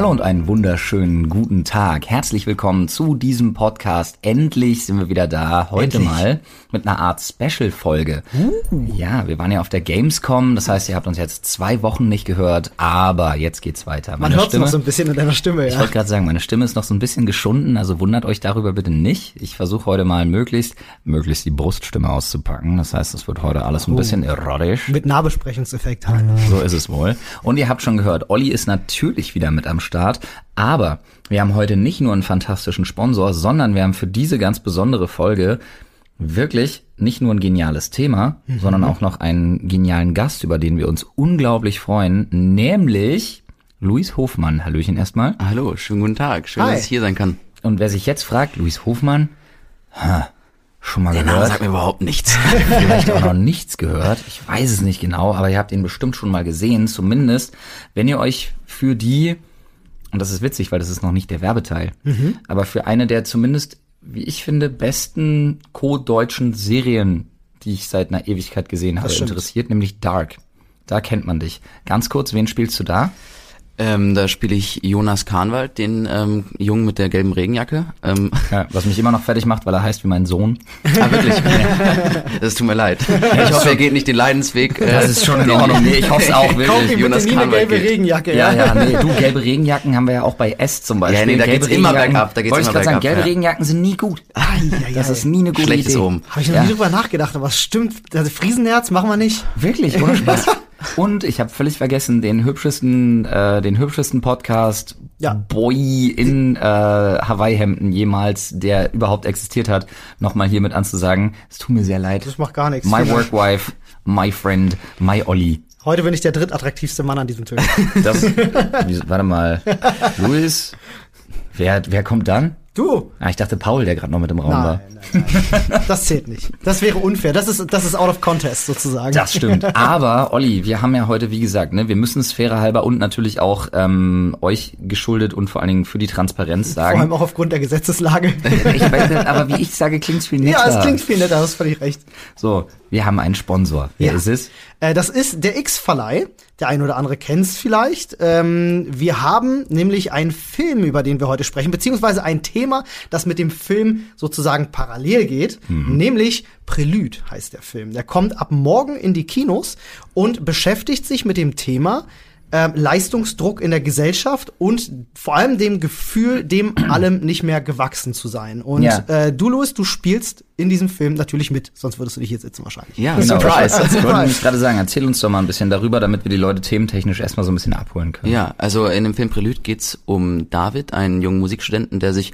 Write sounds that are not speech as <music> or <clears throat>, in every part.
Hallo und einen wunderschönen guten Tag. Herzlich willkommen zu diesem Podcast. Endlich sind wir wieder da. Heute Endlich. mal mit einer Art Special-Folge. Ja, wir waren ja auf der Gamescom. Das heißt, ihr habt uns jetzt zwei Wochen nicht gehört, aber jetzt geht's weiter. Man Meine hört es Stimme, noch so ein bisschen in deiner Stimme, ich ja. wollte gerade sagen, meine Stimme ist noch so ein bisschen geschunden, also wundert euch darüber bitte nicht. Ich versuche heute mal möglichst, möglichst die Bruststimme auszupacken. Das heißt, es wird heute alles Oh. ein bisschen erotisch. Mit Nahbesprechungseffekt halt. So ist es wohl. Und ihr habt schon gehört, Olli ist natürlich wieder mit am Start. Aber wir haben heute nicht nur einen fantastischen Sponsor, sondern wir haben für diese ganz besondere Folge wirklich nicht nur ein geniales Thema, sondern auch noch einen genialen Gast, über den wir uns unglaublich freuen, nämlich Luis Hofmann. Hallöchen erstmal. Hallo, schönen guten Tag. Schön, Hi. dass ich hier sein kann. Und wer sich jetzt fragt, Luis Hofmann, ha, schon mal Der Name gehört? sagt mir überhaupt nichts. <laughs> <laughs> vielleicht auch noch nichts gehört. Ich weiß es nicht genau, aber ihr habt ihn bestimmt schon mal gesehen. Zumindest, wenn ihr euch für die, und das ist witzig, weil das ist noch nicht der Werbeteil, aber für eine der zumindest, wie ich finde, besten co-deutschen Serien, die ich seit einer Ewigkeit gesehen habe, interessiert, nämlich Dark. Da kennt man dich. Ganz kurz, wen spielst du da? Ähm, da spiele ich Jonas Kahnwald, den ähm, Jungen mit der gelben Regenjacke. Ähm, Ja, was mich immer noch fertig macht, weil er heißt wie mein Sohn. <laughs> ah, wirklich? Das tut mir leid. Ich hoffe, er geht nicht den Leidensweg. äh, Das ist schon in Ordnung. Nee, ich hoffe es auch Kauf <laughs> wirklich. ihm Jonas bitte nie eine Kahnwald gelbe geht. Regenjacke, Ja, ja. ja, nee, du, gelbe Regenjacken haben wir ja auch bei S zum Beispiel. Ja, nee, da gelbe geht's immer bergab, da geht's Wollte ich immer gerade sagen, gelbe ja. Regenjacken sind nie gut. Ai, ai, Das ist nie eine gute Schlechtes Idee. Oben. Habe ich noch Ja. nie drüber nachgedacht, aber es stimmt. Also Friesenherz machen wir nicht. Wirklich, ohne Spaß. <laughs> Und ich habe völlig vergessen, den hübschesten, äh, den hübschesten Podcast Ja. Boy in äh, Hawaii-Hemden jemals, der überhaupt existiert hat, nochmal hier mit anzusagen. Es tut mir sehr leid. Das macht gar nichts. My Vielen Dank. work wife, my friend, my Olli. Heute bin ich der drittattraktivste Mann an diesem Tisch. Das, <laughs> warte mal, Luis, wer, wer kommt dann? Du? Ah, ich dachte Paul, der gerade noch mit im Raum war. Nein, nein, nein. Das zählt nicht. Das wäre unfair. Das ist, das ist out of contest sozusagen. Das stimmt. <laughs> Aber Olli, wir haben ja heute, wie gesagt, ne, wir müssen es fairer halber und natürlich auch ähm, euch geschuldet und vor allen Dingen für die Transparenz Vor allem sagen. auch aufgrund der Gesetzeslage. <laughs> Ich weiß, nicht, aber wie ich sage, klingt's viel netter. ja, es klingt viel netter, hast völlig recht. So, wir haben einen Sponsor. Wer Ja. ist es? Äh, das ist der X-Verleih. Der ein oder andere kennt's vielleicht. Ähm, wir haben nämlich einen Film, über den wir heute sprechen, beziehungsweise ein Thema, das mit dem Film sozusagen parallel geht, nämlich Prelude heißt der Film. Der kommt ab morgen in die Kinos und beschäftigt sich mit dem Thema ähm, Leistungsdruck in der Gesellschaft und vor allem dem Gefühl, dem allem nicht mehr gewachsen zu sein. Und Ja. äh, du, Louis, du spielst in diesem Film natürlich mit, sonst würdest du dich hier sitzen wahrscheinlich. Ja, Genau. Surprise. Ich wollte nämlich gerade sagen, erzähl uns doch mal ein bisschen darüber, damit wir die Leute thementechnisch erstmal so ein bisschen abholen können. Ja, also in dem Film Prelude geht's um David, einen jungen Musikstudenten, der sich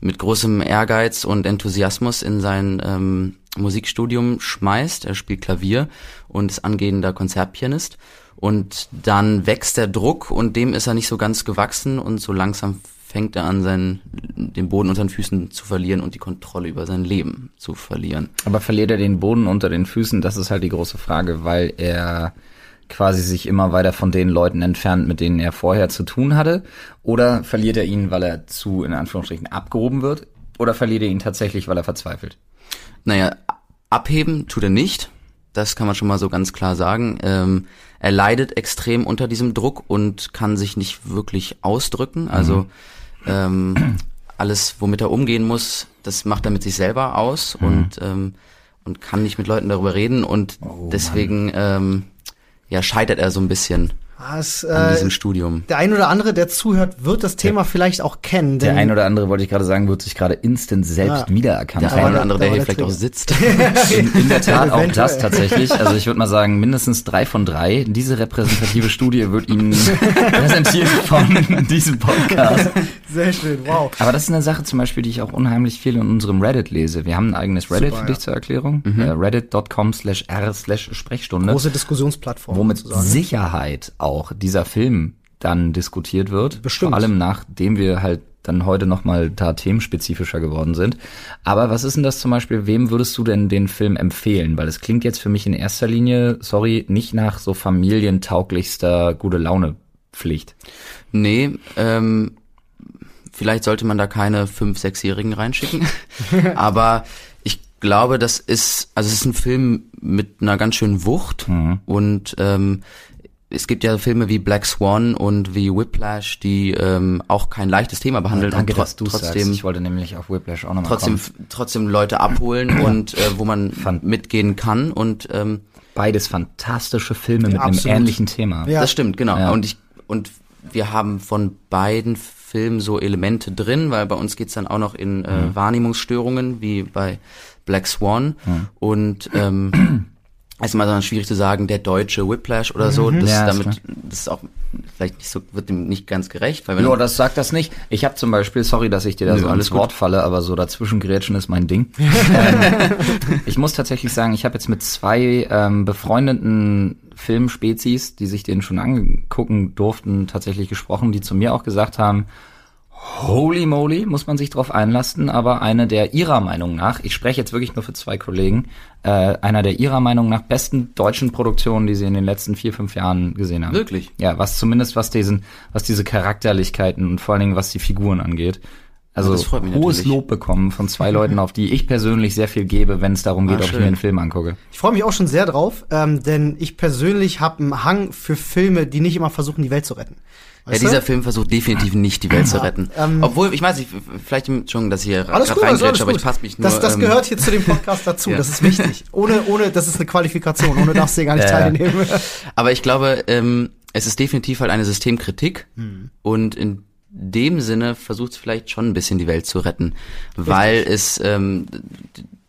mit großem Ehrgeiz und Enthusiasmus in sein ähm, Musikstudium schmeißt. Er spielt Klavier und ist angehender Konzertpianist. Und dann wächst der Druck und dem ist er nicht so ganz gewachsen und so langsam fängt er an, seinen, den Boden unter den Füßen zu verlieren und die Kontrolle über sein Leben zu verlieren. Aber verliert er den Boden unter den Füßen? Das ist halt die große Frage, weil er quasi sich immer weiter von den Leuten entfernt, mit denen er vorher zu tun hatte? Oder verliert er ihn, weil er zu, in Anführungsstrichen, abgehoben wird? Oder verliert er ihn tatsächlich, weil er verzweifelt? Naja, abheben tut er nicht. Das kann man schon mal so ganz klar sagen. Ähm, er leidet extrem unter diesem Druck und kann sich nicht wirklich ausdrücken. Also ähm, alles, womit er umgehen muss, das macht er mit sich selber aus und ähm, und kann nicht mit Leuten darüber reden und deswegen ähm, ja scheitert er so ein bisschen An äh, diesem Studium. der ein oder andere, der zuhört, wird das Thema vielleicht auch kennen. Der ein oder andere, wollte ich gerade sagen, wird sich gerade instant selbst Ja. wiedererkannt Der eine oder der- andere, der hier der vielleicht auch sitzt. <laughs> In, in der Tat auch das tatsächlich. Also ich würde mal sagen, mindestens drei von drei. Diese repräsentative Studie wird Ihnen <laughs> präsentiert von diesem Podcast. Sehr schön, wow. Aber das ist eine Sache zum Beispiel, die ich auch unheimlich viel in unserem Reddit lese. Wir haben ein eigenes Reddit Super, für dich ja. zur Erklärung. Äh, Reddit.com slash r slash Sprechstunde. Große Diskussionsplattform. wo mit sozusagen. Sicherheit auch dieser Film dann diskutiert wird. Bestimmt. Vor allem nachdem wir halt dann heute nochmal da themenspezifischer geworden sind. Aber was ist denn das zum Beispiel, wem würdest du denn den Film empfehlen? Weil es klingt jetzt für mich in erster Linie, sorry, nicht nach so familientauglichster gute Laune Pflicht. Nee, ähm, vielleicht sollte man da keine fünf, sechsjährigen reinschicken. <laughs> Aber ich glaube, das ist, also es ist ein Film mit einer ganz schönen Wucht und ähm, es gibt ja Filme wie Black Swan und wie Whiplash, die ähm, auch kein leichtes Thema behandeln Danke, und dass du trotzdem sagst. Ich wollte nämlich auf Whiplash auch nochmal trotzdem kommen. trotzdem Leute abholen und äh, wo man Fand- mitgehen kann und ähm, Beides fantastische Filme mit absolut. einem ähnlichen Thema. Ja. das stimmt genau Ja. und ich und wir haben von beiden Filmen so Elemente drin, weil bei uns geht's dann auch noch in äh, Mhm. Wahrnehmungsstörungen wie bei Black Swan und ähm, ist immer dann schwierig zu sagen, der deutsche Whiplash oder so, das, Mhm. Ja, ist damit, das ist auch vielleicht nicht so, wird dem nicht ganz gerecht, weil wenn Ja, das sagt das nicht. Ich habe zum Beispiel, sorry, dass ich dir da Nö, so alles Wort falle, aber so dazwischen grätschen ist mein Ding. <laughs> ähm, ich muss tatsächlich sagen, ich habe jetzt mit zwei ähm, befreundeten Filmspezies, die sich den schon angucken durften, tatsächlich gesprochen, die zu mir auch gesagt haben, Holy moly, muss man sich drauf einlassen, aber eine der ihrer Meinung nach, ich spreche jetzt wirklich nur für zwei Kollegen, äh, einer der ihrer Meinung nach besten deutschen Produktionen, die sie in den letzten vier, fünf Jahren gesehen haben. Wirklich? Ja, was zumindest was diesen, was diese Charakterlichkeiten und vor allen Dingen was die Figuren angeht. Also Ja, das freut mich hohes natürlich. Lob bekommen von zwei Leuten, auf die ich persönlich sehr viel gebe, wenn es darum geht, Ah, ob ich mir einen Film angucke. Ich freue mich auch schon sehr drauf, ähm, denn ich persönlich habe einen Hang für Filme, die nicht immer versuchen, die Welt zu retten. Ja, Weißt du? dieser Film versucht definitiv nicht die Welt zu retten. ähm, Obwohl, ich weiß nicht, vielleicht, Entschuldigung, dass ich hier Alles gut, alles, aber gut. ich passe mich nur. das das ähm, gehört hier zu dem Podcast <laughs> dazu, Ja. das ist wichtig. Ohne, ohne, das ist eine Qualifikation, ohne darfst du hier gar nicht Ja, ja. teilnehmen. <laughs> Aber ich glaube, ähm, es ist definitiv halt eine Systemkritik Hm. und in dem Sinne versucht es vielleicht schon ein bisschen die Welt zu retten, weil es ähm,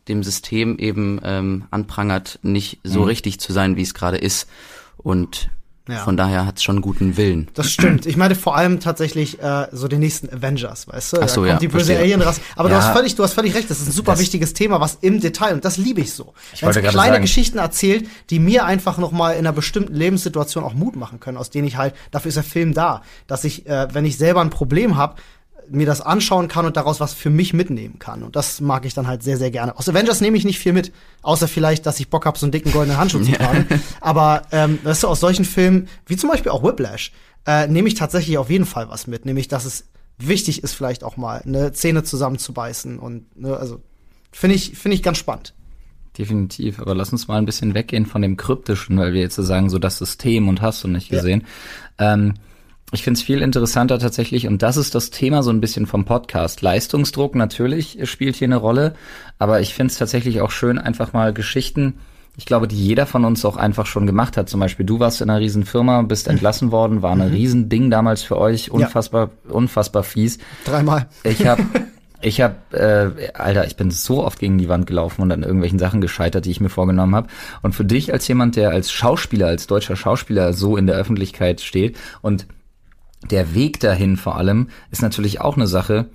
dem System eben ähm, anprangert, nicht so richtig zu sein, wie es gerade ist. Und. Ja. von daher hat es schon guten Willen. Das stimmt. Ich meine vor allem tatsächlich äh, so den nächsten Avengers, weißt du? Ach so, da kommt ja, die böse verstehe. Alienrasse. Aber du Ja. hast völlig, du hast völlig recht. Das ist ein super Das- wichtiges Thema, was im Detail und das liebe ich so. Ich Wenn kleine sagen- Geschichten erzählt, die mir einfach noch mal in einer bestimmten Lebenssituation auch Mut machen können, aus denen ich halt dafür ist der Film da, dass ich, äh, wenn ich selber ein Problem habe mir das anschauen kann und daraus was für mich mitnehmen kann. Und das mag ich dann halt sehr, sehr gerne. Aus Avengers nehme ich nicht viel mit, außer vielleicht, dass ich Bock habe, so einen dicken goldenen Handschuh zu tragen. Aber ähm, weißt du, aus solchen Filmen, wie zum Beispiel auch Whiplash, äh, nehme ich tatsächlich auf jeden Fall was mit. Nämlich, dass es wichtig ist, vielleicht auch mal eine Zähne zusammenzubeißen. Und ne, also finde ich, finde ich ganz spannend. Definitiv, aber lass uns mal ein bisschen weggehen von dem Kryptischen, weil wir jetzt so sagen, so das System und hast du nicht Ja. gesehen. Ähm, ich finde es viel interessanter tatsächlich, und das ist das Thema so ein bisschen vom Podcast. Leistungsdruck natürlich spielt hier eine Rolle, aber ich finde es tatsächlich auch schön, einfach mal Geschichten, ich glaube, die jeder von uns auch einfach schon gemacht hat. Zum Beispiel, du warst in einer riesen Firma, bist entlassen worden, war ein Riesending damals für euch, unfassbar, unfassbar fies. Dreimal. Ich habe, <laughs> ich habe, äh, Alter, ich bin so oft gegen die Wand gelaufen und an irgendwelchen Sachen gescheitert, die ich mir vorgenommen habe. Und für dich als jemand, der als Schauspieler, als deutscher Schauspieler so in der Öffentlichkeit steht und der Weg dahin vor allem ist natürlich auch eine Sache,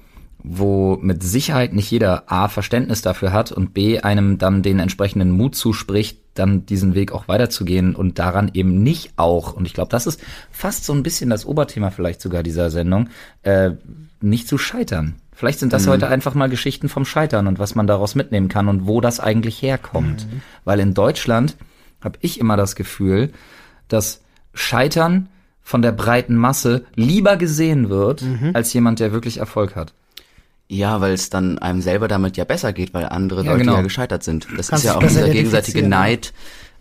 wo mit Sicherheit nicht jeder A Verständnis dafür hat und B einem dann den entsprechenden Mut zuspricht, dann diesen Weg auch weiterzugehen und daran eben nicht auch, und ich glaube, das ist fast so ein bisschen das Oberthema vielleicht sogar dieser Sendung, äh, nicht zu scheitern. Vielleicht sind das heute einfach mal Geschichten vom Scheitern und was man daraus mitnehmen kann und wo das eigentlich herkommt. Weil in Deutschland habe ich immer das Gefühl, dass Scheitern von der breiten Masse lieber gesehen wird, als jemand, der wirklich Erfolg hat. Ja, weil es dann einem selber damit ja besser geht, weil andere Ja, Leute genau. ja gescheitert sind. Das Kannst ist ja auch dieser gegenseitige. Neid,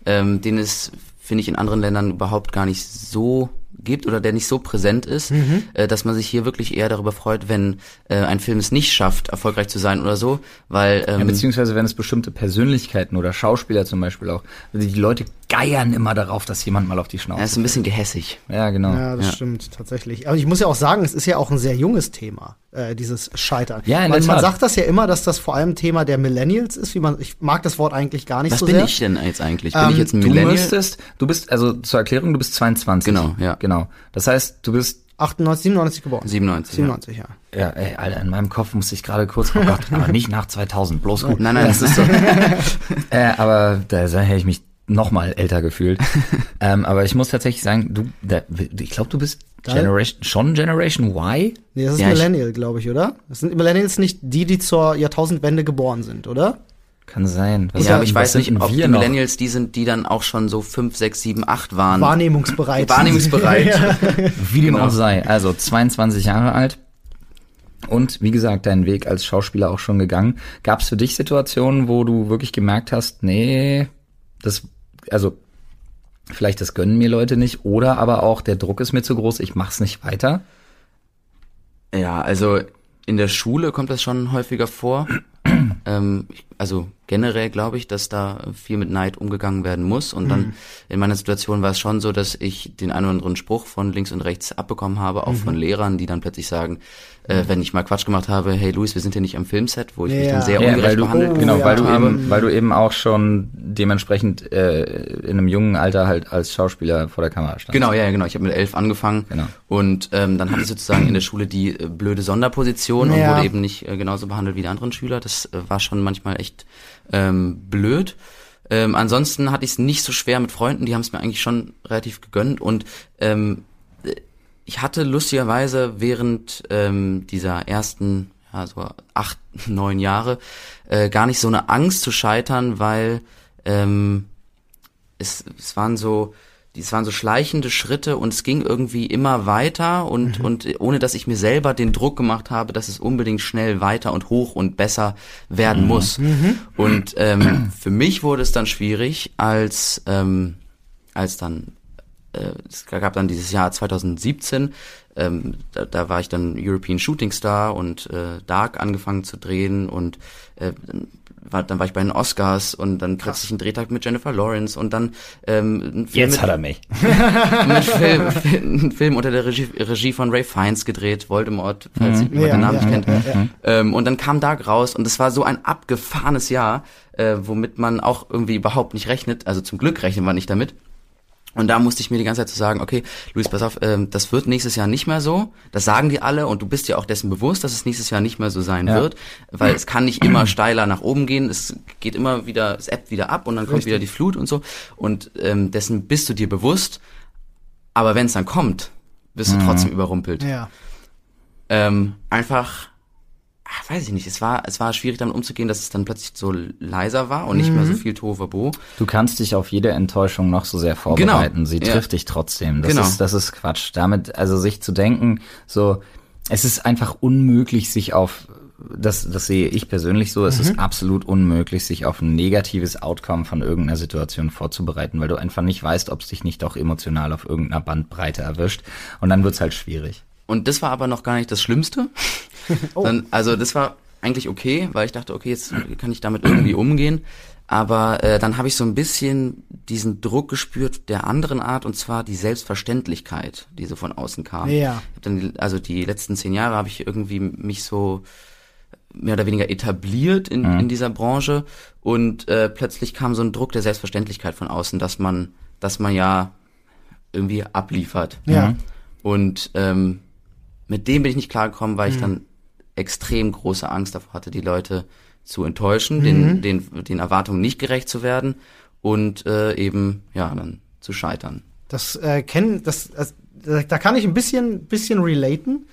ähm, den es, finde ich, in anderen Ländern überhaupt gar nicht so gibt oder der nicht so präsent ist, Mhm. äh, dass man sich hier wirklich eher darüber freut, wenn äh, ein Film es nicht schafft, erfolgreich zu sein oder so, weil ähm, Ja, beziehungsweise wenn es bestimmte Persönlichkeiten oder Schauspieler zum Beispiel auch, also die Leute geiern immer darauf, dass jemand mal auf die er Schnauze ist ein bisschen gehässig. Ja, genau. Ja, das Ja. stimmt tatsächlich. Aber ich muss ja auch sagen, es ist ja auch ein sehr junges Thema, äh, dieses Scheitern. Ja, in Weil der man Tat. sagt das ja immer, dass das vor allem Thema der Millennials ist, wie man, ich mag das Wort eigentlich gar nicht Was so bin sehr. ich denn jetzt eigentlich? Bin Ähm, ich jetzt ein Du Millennial? müsstest, du bist, also zur Erklärung, du bist 22. Genau, ja. Genau. Das heißt, du bist 98, 97 geboren. 97. 97, ja. Ja, ey, Alter, in meinem Kopf musste ich gerade kurz, oh Gott, <laughs> aber nicht nach 2000, bloß gut. Nein, nein, das ist so. <laughs> Äh, aber da hätte ich mich noch mal älter gefühlt. <laughs> ähm, aber ich muss tatsächlich sagen, du, da, ich glaube, du bist. Generation, schon Generation Y? Nee, das ist Ja, Millennial, glaube ich, oder? Das sind Millennials nicht die, die zur Jahrtausendwende geboren sind, oder? Kann sein. Was ja, aber ich weiß nicht, ob die wir noch? Millennials die sind, die dann auch schon so 5, 6, 7, 8 waren. Wahrnehmungsbereit. Wahrnehmungsbereit. <laughs> ja. Wie dem Genau. auch sei. Also 22 Jahre alt. Und wie gesagt, deinen Weg als Schauspieler auch schon gegangen. Gab es für dich Situationen, wo du wirklich gemerkt hast, nee, das, also vielleicht das gönnen mir Leute nicht oder aber auch der Druck ist mir zu groß, ich mach's nicht weiter. Ja, also in der Schule kommt das schon häufiger vor. <clears throat> ähm, also generell glaube ich, dass da viel mit Neid umgegangen werden muss. Und dann Mhm. in meiner Situation war es schon so, dass ich den einen oder anderen Spruch von links und rechts abbekommen habe, auch Mhm. von Lehrern, die dann plötzlich sagen, äh, wenn ich mal Quatsch gemacht habe, hey Luis, wir sind hier nicht am Filmset, wo ich mich Ja. dann sehr Ja, ungerecht weil du, behandelt genau, ja. weil du habe. eben, weil du eben auch schon dementsprechend äh, in einem jungen Alter halt als Schauspieler vor der Kamera standst. Genau, ja, ja, genau. Ich habe mit elf angefangen Genau. und ähm, dann hatte ich sozusagen in der Schule die äh, blöde Sonderposition und Ja. wurde eben nicht äh, genauso behandelt wie die anderen Schüler. Das äh, war schon manchmal echt ähm, blöd. Ähm, ansonsten hatte ich es nicht so schwer mit Freunden, die haben es mir eigentlich schon relativ gegönnt und ähm, äh, ich hatte lustigerweise während ähm, dieser ersten, ja, so acht, <laughs> neun Jahre äh, gar nicht so eine Angst zu scheitern, weil ähm, es, es waren so, es waren so schleichende Schritte und es ging irgendwie immer weiter und, und ohne dass ich mir selber den Druck gemacht habe, dass es unbedingt schnell weiter und hoch und besser werden muss. Und ähm, <clears throat> für mich wurde es dann schwierig, als, ähm, als dann äh, es gab dann dieses Jahr 2017, ähm, da, da war ich dann European Shooting Star und äh, Dark angefangen zu drehen und äh, war, dann war ich bei den Oscars und dann plötzlich ein Drehtag mit Jennifer Lawrence und dann ähm, ein Film Jetzt mit, hat er mich. <laughs> Film, ein Film unter der Regie, Regie von Ray Fiennes gedreht, Voldemort, falls Mhm. jemand Ja, den Namen ja, nicht kennt. ja, ja. Ähm, und dann kam Dark raus und es war so ein abgefahrenes Jahr, äh, womit man auch irgendwie überhaupt nicht rechnet. Also zum Glück rechnen wir nicht damit. Und da musste ich mir die ganze Zeit zu sagen, okay, Luis, pass auf, ähm, das wird nächstes Jahr nicht mehr so. Das sagen die alle und du bist dir auch dessen bewusst, dass es nächstes Jahr nicht mehr so sein Ja. wird, weil es kann nicht immer steiler nach oben gehen. Es geht immer wieder, es ebbt wieder ab und dann kommt Richtig. wieder die Flut und so. Und ähm, dessen bist du dir bewusst. Aber wenn es dann kommt, bist du trotzdem überrumpelt. Ja. Ähm, einfach, ach, weiß ich nicht, es war, es war schwierig damit umzugehen, dass es dann plötzlich so leiser war und nicht mehr so viel Tohuwabo. Du kannst dich auf jede Enttäuschung noch so sehr vorbereiten. Genau. Sie Ja. trifft dich trotzdem. Das Genau. ist, das ist Quatsch. Damit, also sich zu denken, so, es ist einfach unmöglich, sich auf, das, das sehe ich persönlich so, es Mhm. ist absolut unmöglich, sich auf ein negatives Outcome von irgendeiner Situation vorzubereiten, weil du einfach nicht weißt, ob es dich nicht doch emotional auf irgendeiner Bandbreite erwischt. Und dann wird's halt schwierig. Und das war aber noch gar nicht das Schlimmste. <laughs> Dann, also das war eigentlich okay, weil ich dachte, okay, jetzt kann ich damit irgendwie umgehen. Aber äh, dann habe ich so ein bisschen diesen Druck gespürt der anderen Art, und zwar die Selbstverständlichkeit, die so von außen kam. Ja. Ich hab dann, also die letzten zehn Jahre habe ich irgendwie mich so mehr oder weniger etabliert in, in dieser Branche und äh, plötzlich kam so ein Druck der Selbstverständlichkeit von außen, dass man, dass man ja irgendwie abliefert. Ja. Und ähm, mit dem bin ich nicht klargekommen, weil ich dann extrem große Angst davor hatte, die Leute zu enttäuschen, den, den, den Erwartungen nicht gerecht zu werden und äh, eben, ja, dann zu scheitern. Das äh, kennen, das, das, da kann ich ein bisschen, bisschen relaten.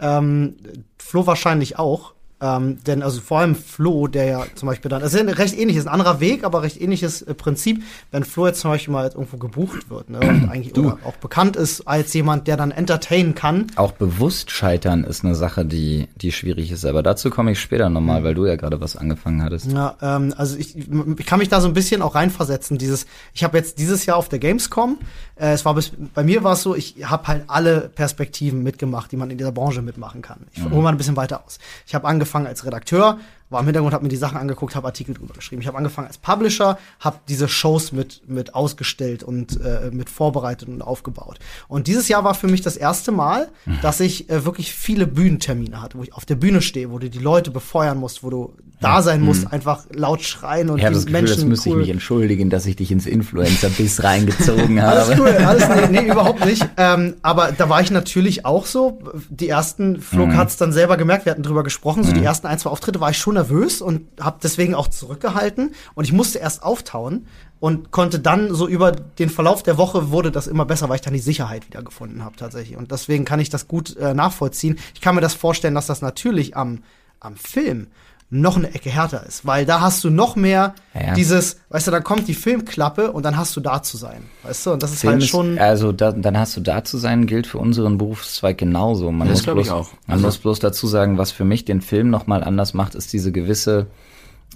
Ähm, Flo wahrscheinlich auch. Ähm, denn also vor allem Flo, der ja zum Beispiel dann, das ist ja recht ähnliches, ein anderer Weg, aber recht ähnliches äh, Prinzip, wenn Flo jetzt zum Beispiel mal irgendwo gebucht wird, ne, und eigentlich auch bekannt ist als jemand, der dann entertainen kann. Auch bewusst scheitern ist eine Sache, die, die schwierig ist. Aber dazu komme ich später nochmal, weil du ja gerade was angefangen hattest. Ja, ähm, also ich, ich kann mich da so ein bisschen auch reinversetzen. Dieses, ich habe jetzt dieses Jahr auf der Gamescom, äh, es war bis, bei mir war es so, ich habe halt alle Perspektiven mitgemacht, die man in dieser Branche mitmachen kann. Ich hole mal ein bisschen weiter aus. Ich habe angefangen als Redakteur, war im Hintergrund, habe mir die Sachen angeguckt, habe Artikel drüber geschrieben. Ich habe angefangen als Publisher, habe diese Shows mit mit ausgestellt und äh, mit vorbereitet und aufgebaut. Und dieses Jahr war für mich das erste Mal, dass ich äh, wirklich viele Bühnentermine hatte, wo ich auf der Bühne stehe, wo du die Leute befeuern musst, wo du da sein musst, einfach laut schreien und Ich die das Gefühl, Menschen das müsste ich cool mich entschuldigen, dass ich dich ins Influencer-Biss <laughs> reingezogen alles habe. cool, alles nee, nee überhaupt nicht. Ähm, aber da war ich natürlich auch so. Die ersten, Flo Mhm. hat's dann selber gemerkt, wir hatten drüber gesprochen, so die ersten ein, zwei Auftritte war ich schon nervös und habe deswegen auch zurückgehalten. Und ich musste erst auftauen und konnte dann so über den Verlauf der Woche wurde das immer besser, weil ich dann die Sicherheit wieder gefunden habe tatsächlich. Und deswegen kann ich das gut äh, nachvollziehen. Ich kann mir das vorstellen, dass das natürlich am, am Film noch eine Ecke härter ist, weil da hast du noch mehr Ja, ja. dieses, weißt du, dann kommt die Filmklappe und dann hast du da zu sein, weißt du, und das ist Film halt ist- schon, also da, dann hast du da zu sein, gilt für unseren Berufszweig genauso. Man Das muss ich bloß, auch. Man Also- muss bloß dazu sagen, was für mich den Film noch mal anders macht, ist diese gewisse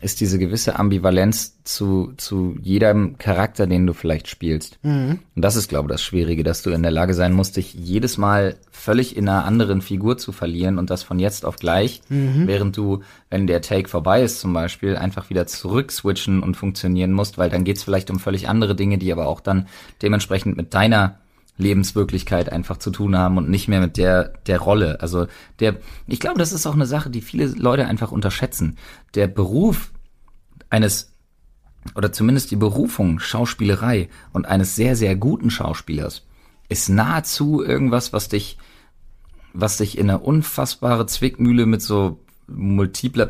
ist diese gewisse Ambivalenz zu, zu jedem Charakter, den du vielleicht spielst. Und das ist, glaube ich, das Schwierige, dass du in der Lage sein musst, dich jedes Mal völlig in einer anderen Figur zu verlieren und das von jetzt auf gleich, während du, wenn der Take vorbei ist zum Beispiel, einfach wieder zurückswitchen und funktionieren musst, weil dann geht's vielleicht um völlig andere Dinge, die aber auch dann dementsprechend mit deiner Lebenswirklichkeit einfach zu tun haben und nicht mehr mit der der Rolle. Also der ich glaube, das ist auch eine Sache, die viele Leute einfach unterschätzen. Der Beruf eines oder zumindest die Berufung Schauspielerei und eines sehr sehr guten Schauspielers ist nahezu irgendwas, was dich was dich in eine unfassbare Zwickmühle mit so multipler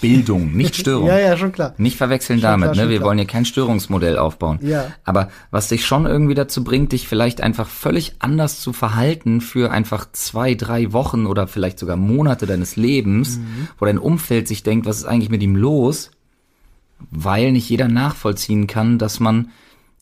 Persönlichkeitsbildung, nicht <laughs> Störung. Ja, ja, schon klar. Nicht verwechseln Schon damit, klar, ne? Wir klar. wollen hier kein Störungsmodell aufbauen. Ja. Aber was dich schon irgendwie dazu bringt, dich vielleicht einfach völlig anders zu verhalten für einfach zwei, drei Wochen oder vielleicht sogar Monate deines Lebens, Mhm. wo dein Umfeld sich denkt, was ist eigentlich mit ihm los? Weil nicht jeder nachvollziehen kann, dass man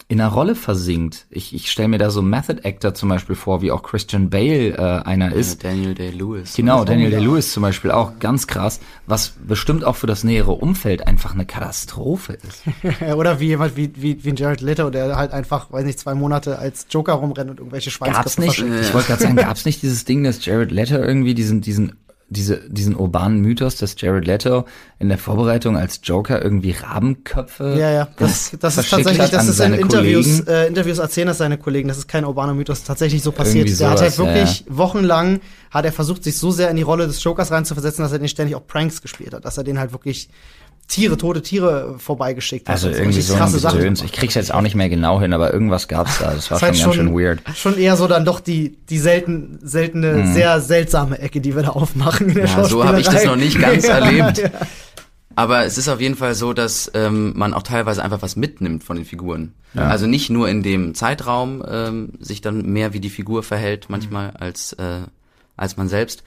in einer Rolle versinkt. Ich, ich stelle mir da so Method Actor zum Beispiel vor, wie auch Christian Bale äh, einer ist. Daniel Day-Lewis. Genau, Daniel. Day-Lewis zum Beispiel auch ganz krass, was bestimmt auch für das nähere Umfeld einfach eine Katastrophe ist. <laughs> Oder wie jemand wie, wie, wie ein Jared Leto, der halt einfach, weiß nicht, zwei Monate als Joker rumrennt und irgendwelche Gab's Schweinsköpfe nicht, verschickt. ich wollte gerade sagen, <laughs> gab's nicht dieses Ding, dass Jared Leto irgendwie diesen, diesen, diese, diesen urbanen Mythos, dass Jared Leto in der Vorbereitung als Joker irgendwie Rabenköpfe Ja, ja. Das, das ist tatsächlich, das ist in Interviews, äh, Interviews erzählen das seine Kollegen. Das ist kein urbaner Mythos, tatsächlich so passiert. Irgendwie der hat halt sowas, ja, wirklich wochenlang, hat er versucht, sich so sehr in die Rolle des Jokers reinzuversetzen, dass er den ständig auch Pranks gespielt hat. Dass er den halt wirklich Tiere, tote Tiere vorbeigeschickt hat. Also irgendwie so ein krasse Sachen. Ich krieg's jetzt auch nicht mehr genau hin, aber irgendwas gab's da. Das war Das schon halt ganz schön weird. Schon eher so dann doch die, die selten, seltene, Mhm. sehr seltsame Ecke, die wir da aufmachen in der Ja, so habe ich das noch nicht ganz <laughs> Ja, erlebt. ja. Aber es ist auf jeden Fall so, dass ähm, man auch teilweise einfach was mitnimmt von den Figuren. Also nicht nur in dem Zeitraum ähm, sich dann mehr wie die Figur verhält manchmal als äh, als man selbst,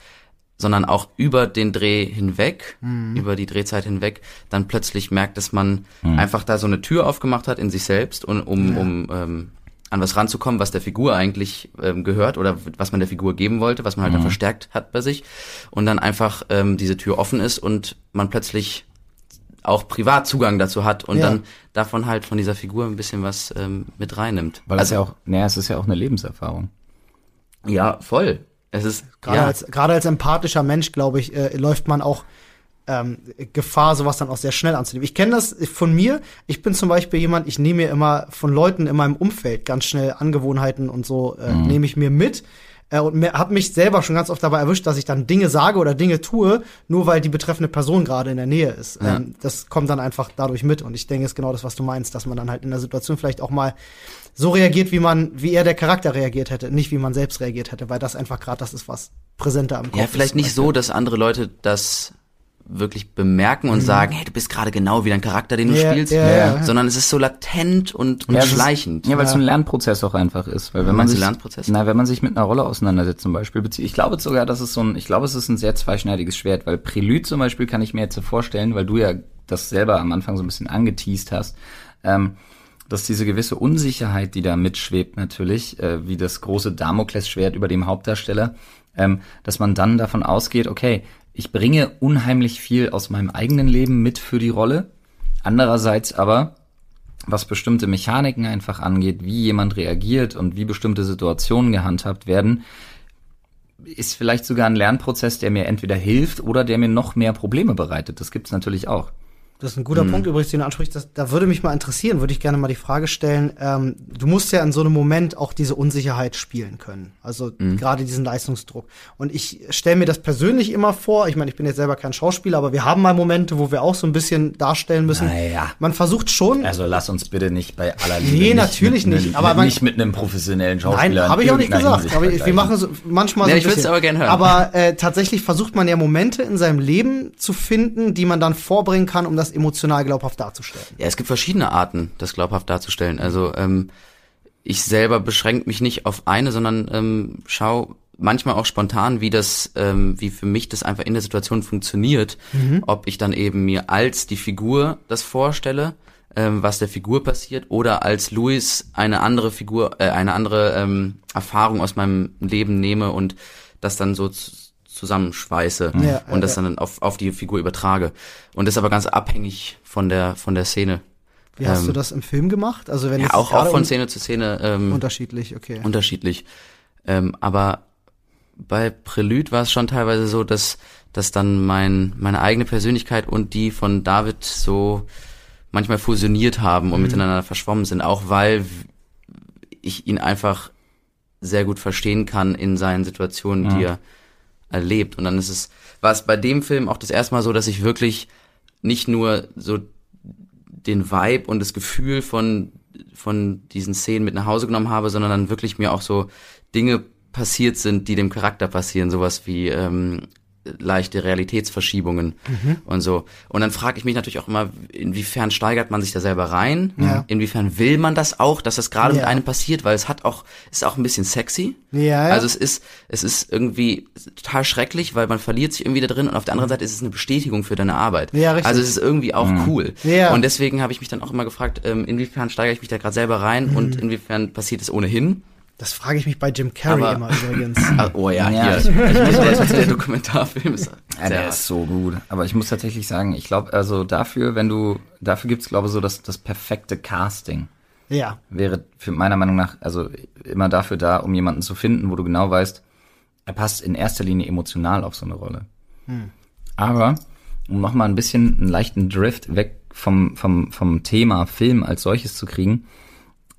sondern auch über den Dreh hinweg, über die Drehzeit hinweg, dann plötzlich merkt, dass man einfach da so eine Tür aufgemacht hat in sich selbst, und, um, um ähm, an was ranzukommen, was der Figur eigentlich ähm, gehört oder was man der Figur geben wollte, was man halt dann verstärkt hat bei sich und dann einfach ähm, diese Tür offen ist und man plötzlich auch privat Zugang dazu hat und Ja. dann davon halt von dieser Figur ein bisschen was ähm, mit reinnimmt. Weil es ja auch, naja, es ist ja auch eine Lebenserfahrung. ja, voll. Es ist Gerade ja, als, gerade als empathischer Mensch, glaube ich, äh, läuft man auch ähm, Gefahr, sowas dann auch sehr schnell anzunehmen. Ich kenne das von mir. Ich bin zum Beispiel jemand, ich nehme mir immer von Leuten in meinem Umfeld ganz schnell Angewohnheiten und so äh, nehme ich mir mit. Äh, und habe mich selber schon ganz oft dabei erwischt, dass ich dann Dinge sage oder Dinge tue, nur weil die betreffende Person gerade in der Nähe ist. Ähm, das kommt dann einfach dadurch mit. Und ich denke, es ist genau das, was du meinst, dass man dann halt in der Situation vielleicht auch mal so reagiert, wie man, wie er der Charakter reagiert hätte, nicht wie man selbst reagiert hätte, weil das einfach gerade das ist, was präsenter am Kopf ja ist. vielleicht nicht so, dass andere Leute das wirklich bemerken und sagen, hey, du bist gerade genau wie dein Charakter, den du Ja, spielst, ja. sondern es ist so latent und, und Ja, es ist- schleichend. Ja, weil es ein Lernprozess auch einfach ist. Weil wenn man du sich, Lernprozess? na, wenn man sich mit einer Rolle auseinandersetzt zum Beispiel, ich glaube sogar, dass es so ein, ich glaube, es ist ein sehr zweischneidiges Schwert, weil Prelude zum Beispiel kann ich mir jetzt so vorstellen, weil du ja das selber am Anfang so ein bisschen angeteased hast, ähm, dass diese gewisse Unsicherheit, die da mitschwebt natürlich, äh, wie das große Damoklesschwert über dem Hauptdarsteller, ähm, dass man dann davon ausgeht, okay, ich bringe unheimlich viel aus meinem eigenen Leben mit für die Rolle. Andererseits aber, was bestimmte Mechaniken einfach angeht, wie jemand reagiert und wie bestimmte Situationen gehandhabt werden, ist vielleicht sogar ein Lernprozess, der mir entweder hilft oder der mir noch mehr Probleme bereitet. Das gibt's natürlich auch. Das ist ein guter Punkt übrigens, den du ansprichst. Das, da würde mich mal interessieren, würde ich gerne mal die Frage stellen. Ähm, du musst ja in so einem Moment auch diese Unsicherheit spielen können. Also gerade diesen Leistungsdruck. Und ich stelle mir das persönlich immer vor. Ich meine, ich bin jetzt selber kein Schauspieler, aber wir haben mal Momente, wo wir auch so ein bisschen darstellen müssen. Naja. Man versucht schon. Also lass uns bitte nicht bei aller Liebe Nee, natürlich nicht, Mit, aber man- nicht mit einem professionellen Schauspieler. Nein, in habe ich auch nicht gesagt. Aber wir machen so manchmal Ja, so ein ich würd's bisschen. aber gern hören. Aber äh, tatsächlich versucht man ja Momente in seinem Leben zu finden, die man dann vorbringen kann, um das emotional glaubhaft darzustellen. Ja, es gibt verschiedene Arten, das glaubhaft darzustellen. Also ähm, ich selber beschränke mich nicht auf eine, sondern ähm, schau manchmal auch spontan, wie das, ähm, wie für mich das einfach in der Situation funktioniert. Ob ich dann eben mir als die Figur das vorstelle, ähm, was der Figur passiert, oder als Louis eine andere Figur, äh, eine andere ähm, Erfahrung aus meinem Leben nehme und das dann so zu, zusammenschweiße Ja, und das ja. dann auf, auf die Figur übertrage. Und das ist aber ganz abhängig von der, von der Szene. Wie hast Ähm, du das im Film gemacht? Also wenn Ja, auch, auch von Szene zu Szene ähm, unterschiedlich, okay. unterschiedlich. Ähm, aber bei Prelude war es schon teilweise so, dass, dass dann mein, meine eigene Persönlichkeit und die von David so manchmal fusioniert haben und miteinander verschwommen sind, auch weil ich ihn einfach sehr gut verstehen kann in seinen Situationen, die er erlebt. Und dann ist es, war es bei dem Film auch das erste Mal so, dass ich wirklich nicht nur so den Vibe und das Gefühl von, von diesen Szenen mit nach Hause genommen habe, sondern dann wirklich mir auch so Dinge passiert sind, die dem Charakter passieren, sowas wie ähm, leichte Realitätsverschiebungen und so. Und dann frage ich mich natürlich auch immer, inwiefern steigert man sich da selber rein? Ja. Inwiefern will man das auch, dass das gerade mit Ja. einem passiert, weil es hat auch, ist auch ein bisschen sexy. Ja, ja. Also es ist, es ist irgendwie total schrecklich, weil man verliert sich irgendwie da drin und auf der anderen Seite ist es eine Bestätigung für deine Arbeit. Ja, richtig. Also es ist irgendwie auch cool. Ja. Und deswegen habe ich mich dann auch immer gefragt, ähm, inwiefern steigere ich mich da gerade selber rein und Mhm. inwiefern passiert es ohnehin. Das frage ich mich bei Jim Carrey Aber- immer übrigens. <clears throat> Ah, oh ja, Ja, hier. ich- Ich, muss aber der <laughs> Dokumentarfilm ist Ja, der hart. ist so gut. Aber ich muss tatsächlich sagen, ich glaube, also dafür, wenn du, dafür gibt's glaube ich, so das, das perfekte Casting. Ja. Wäre für meiner Meinung nach, also immer dafür da, um jemanden zu finden, wo du genau weißt, er passt in erster Linie emotional auf so eine Rolle. Aber, um nochmal ein bisschen einen leichten Drift weg vom, vom, vom Thema Film als solches zu kriegen,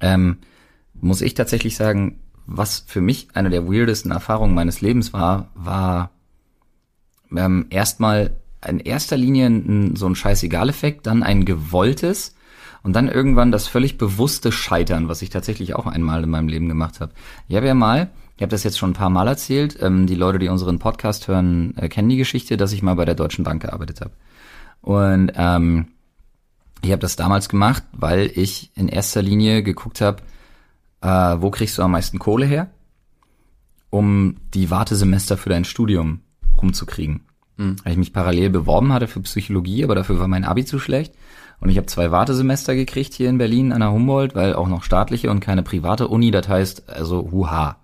ähm, muss ich tatsächlich sagen, was für mich eine der weirdesten Erfahrungen meines Lebens war, war ähm, erstmal in erster Linie ein, so ein Scheißegal-Effekt, dann ein gewolltes und dann irgendwann das völlig bewusste Scheitern, was ich tatsächlich auch einmal in meinem Leben gemacht habe. Ich habe ja mal, ich habe das jetzt schon ein paar Mal erzählt, ähm, die Leute, die unseren Podcast hören, äh, kennen die Geschichte, dass ich mal bei der Deutschen Bank gearbeitet habe. Und ähm, ich habe das damals gemacht, weil ich in erster Linie geguckt habe, äh, wo kriegst du am meisten Kohle her, um die Wartesemester für dein Studium rumzukriegen. Weil ich mich parallel beworben hatte für Psychologie, aber dafür war mein Abi zu schlecht. Und ich habe zwei Wartesemester gekriegt hier in Berlin an der Humboldt, weil auch noch staatliche und keine private Uni. Das heißt, also huha,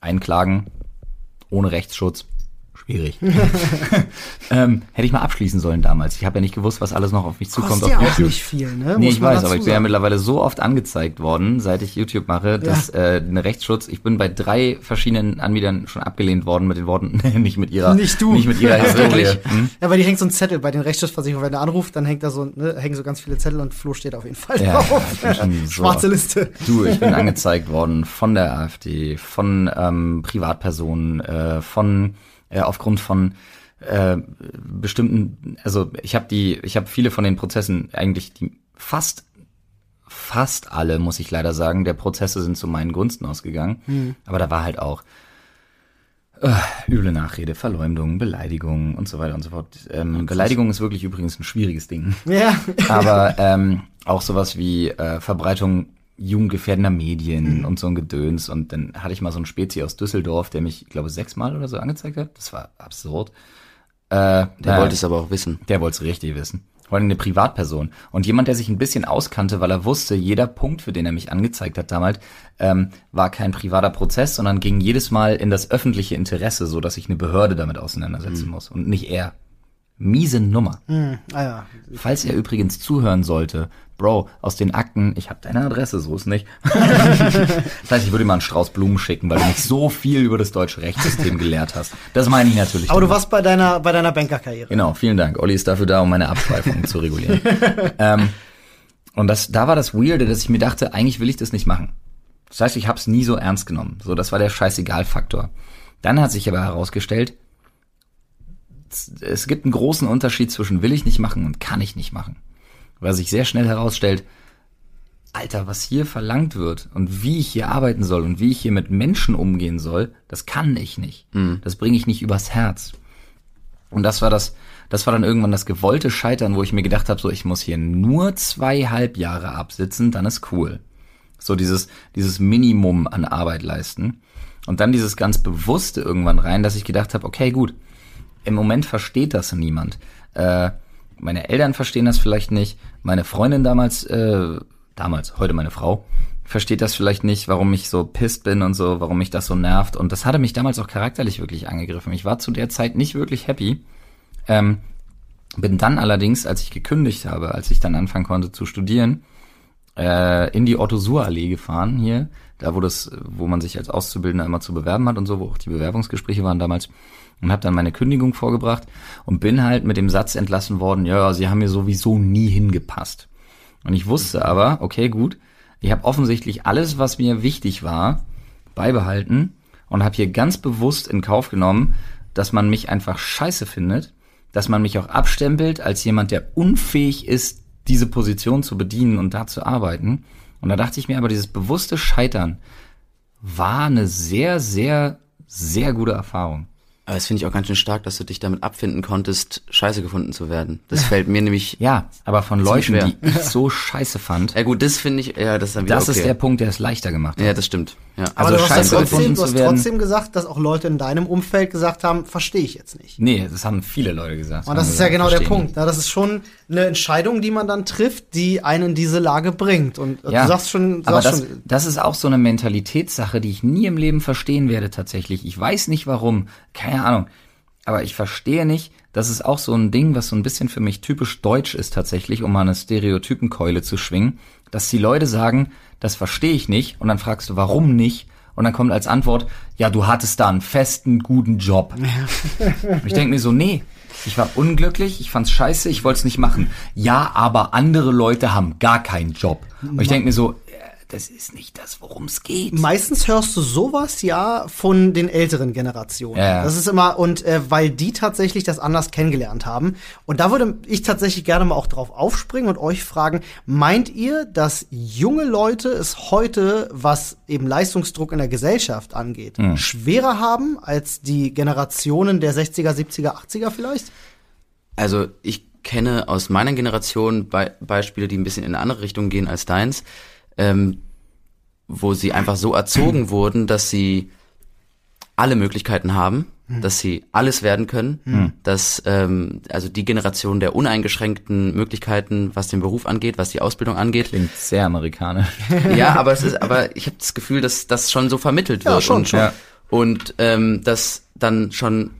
einklagen ohne Rechtsschutz, schwierig. <laughs> ähm, hätte ich mal abschließen sollen damals. Ich habe ja nicht gewusst, was alles noch auf mich zukommt. Kostet ja auf auch YouTube. nicht viel, ne? Nee, Muss ich weiß, aber ich bin ja mittlerweile so oft angezeigt worden, seit ich YouTube mache, dass äh, ein Rechtsschutz, ich bin bei drei verschiedenen Anbietern schon abgelehnt worden mit den Worten, <laughs> nicht mit ihrer, Nicht du. nicht mit ihrer <laughs> Historie. Hm? Ja, weil die hängt so ein Zettel bei den Rechtsschutzversicherungen, wenn er anruft, dann hängt da so, ne, hängen so ganz viele Zettel und Flo steht auf jeden Fall Ja, drauf. so- Schwarze Liste. Du, ich bin angezeigt worden von der AfD, von ähm, Privatpersonen, äh, von äh, aufgrund von äh, bestimmten, also ich habe die, ich habe viele von den Prozessen eigentlich die fast fast alle, muss ich leider sagen, der Prozesse sind zu meinen Gunsten ausgegangen. Aber da war halt auch äh, üble Nachrede, Verleumdung, Beleidigung und so weiter und so fort. Ähm, Beleidigung ist wirklich übrigens ein schwieriges Ding. Ja. Aber ähm, auch sowas wie äh, Verbreitung jugendgefährdender Medien und so ein Gedöns. Und dann hatte ich mal so einen Spezi aus Düsseldorf, der mich, ich glaube, sechsmal oder so angezeigt hat. Das war absurd. Äh, Der wollte es aber auch wissen. der wollte es richtig wissen. Vor allem eine Privatperson. Und jemand, der sich ein bisschen auskannte, weil er wusste, jeder Punkt, für den er mich angezeigt hat damals, ähm, war kein privater Prozess, sondern ging jedes Mal in das öffentliche Interesse, so dass sich eine Behörde damit auseinandersetzen muss und nicht er. Miese Nummer. Hm, ah ja. Falls er übrigens zuhören sollte, Bro, aus den Akten, ich habe deine Adresse, so ist nicht. <laughs> das heißt, ich würde mal einen Strauß Blumen schicken, weil du mich so viel über das deutsche Rechtssystem gelehrt hast. Das meine ich natürlich. Aber du warst bei deiner, bei deiner Bankerkarriere. Genau, vielen Dank. Olli ist dafür da, um meine Abschweifungen zu regulieren. <laughs> ähm, und das, da war das Weirde, dass ich mir dachte, eigentlich will ich das nicht machen. Das heißt, ich habe es nie so ernst genommen. So, das war der Scheißegal-Faktor. Dann hat sich aber herausgestellt, es- gibt einen großen Unterschied zwischen will ich nicht machen und kann ich nicht machen. Weil sich sehr schnell herausstellt, Alter, was hier verlangt wird und wie ich hier arbeiten soll und wie ich hier mit Menschen umgehen soll, das kann ich nicht. Das bringe ich nicht übers Herz. Und das war das, das war dann irgendwann das gewollte Scheitern, wo ich mir gedacht habe, so ich muss hier nur zweieinhalb Jahre absitzen, dann ist cool. So dieses, dieses Minimum an Arbeit leisten. Und dann dieses ganz bewusste irgendwann rein, dass ich gedacht habe, okay, gut, im Moment versteht das niemand. Äh, meine Eltern verstehen das vielleicht nicht. Meine Freundin damals, äh, damals, heute meine Frau, versteht das vielleicht nicht, warum ich so pisst bin und so, warum mich das so nervt. Und das hatte mich damals auch charakterlich wirklich angegriffen. Ich war zu der Zeit nicht wirklich happy. Ähm, bin dann allerdings, als ich gekündigt habe, als ich dann anfangen konnte zu studieren, äh, in die Otto-Suhr-Allee gefahren hier, da wo das, wo man sich als Auszubildender immer zu bewerben hat und so, wo auch die Bewerbungsgespräche waren damals und habe dann meine Kündigung vorgebracht und bin halt mit dem Satz entlassen worden, ja, sie haben mir sowieso nie hingepasst. Und ich wusste aber, okay, gut, ich habe offensichtlich alles, was mir wichtig war, beibehalten und habe hier ganz bewusst in Kauf genommen, dass man mich einfach scheiße findet, dass man mich auch abstempelt als jemand, der unfähig ist, diese Position zu bedienen und da zu arbeiten. Und da dachte ich mir aber, dieses bewusste Scheitern war eine sehr, sehr, sehr gute Erfahrung. Aber das finde ich auch ganz schön stark, dass du dich damit abfinden konntest, scheiße gefunden zu werden. Das <laughs> fällt mir nämlich. Ja, aber von Leuten, schwer. die ich so <laughs> scheiße fand, Ja gut, das finde ich, ja, das ist dann wieder das okay. ist der Punkt, der es leichter gemacht hat. Ja, das stimmt. Ja. Aber Also du hast, ja trotzdem, gefunden du hast zu werden. trotzdem gesagt, dass auch Leute in deinem Umfeld gesagt haben, verstehe ich jetzt nicht. Nee, das haben viele Leute gesagt. Und das ist ja gesagt, genau der Punkt. Ja, das ist schon eine Entscheidung, die man dann trifft, die einen in diese Lage bringt. Und äh, Ja, du sagst schon, du aber sagst das, schon das ist auch so eine Mentalitätssache, die ich nie im Leben verstehen werde tatsächlich. Ich weiß nicht warum, keine Ahnung. Aber ich verstehe nicht, das ist auch so ein Ding, was so ein bisschen für mich typisch deutsch ist tatsächlich, um mal eine Stereotypenkeule zu schwingen, dass die Leute sagen, das verstehe ich nicht, und dann fragst du, warum nicht? Und dann kommt als Antwort, ja, du hattest da einen festen, guten Job. Ich denke mir so, nee, ich war unglücklich, ich fand's scheiße, ich wollte es nicht machen. Ja, aber andere Leute haben gar keinen Job. Und ich denke mir so, das ist nicht das, worum es geht. Meistens hörst du sowas ja von den älteren Generationen. Ja. Das ist immer, und äh, weil die tatsächlich das anders kennengelernt haben. Und da würde ich tatsächlich gerne mal auch drauf aufspringen und euch fragen, meint ihr, dass junge Leute es heute, was eben Leistungsdruck in der Gesellschaft angeht, Hm. schwerer haben als die Generationen der 60er, 70er, 80er vielleicht? Also ich kenne aus meiner Generation Be Beispiele, die ein bisschen in eine andere Richtung gehen als deins, ähm, wo sie einfach so erzogen <clears throat> wurden, dass sie alle Möglichkeiten haben, dass sie alles werden können, dass ähm, also die Generation der uneingeschränkten Möglichkeiten, was den Beruf angeht, was die Ausbildung angeht. Klingt sehr amerikanisch. <laughs> Ja, aber es ist, aber ich habe das Gefühl, dass das schon so vermittelt wird Ja, schon, und schon. Ja. und ähm, dass dann schon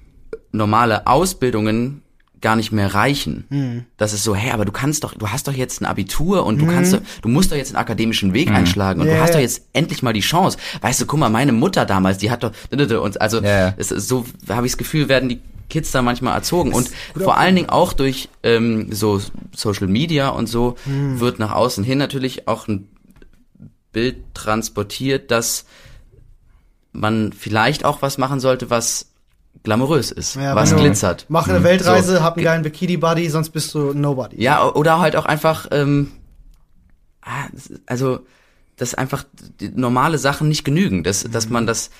normale Ausbildungen gar nicht mehr reichen. Hm. Das ist so, hey, aber du kannst doch, du hast doch jetzt ein Abitur und du kannst doch, du musst doch jetzt einen akademischen Weg einschlagen und Hm. Ja, du hast doch jetzt endlich mal die Chance. Weißt du, guck mal, meine Mutter damals, die hat doch und also ja. es ist so habe ich das Gefühl, werden die Kids da manchmal erzogen und vor allen Dingen auch durch ähm, so Social Media und so Hm. wird nach außen hin natürlich auch ein Bild transportiert, dass man vielleicht auch was machen sollte, was glamourös ist, Ja, was wenn du- glitzert. Mach eine Weltreise, So. hab einen geilen Bikini-Buddy, sonst bist du Nobody. Ja, oder halt auch einfach, ähm, ah, also, dass einfach normale Sachen nicht genügen, dass, dass man das,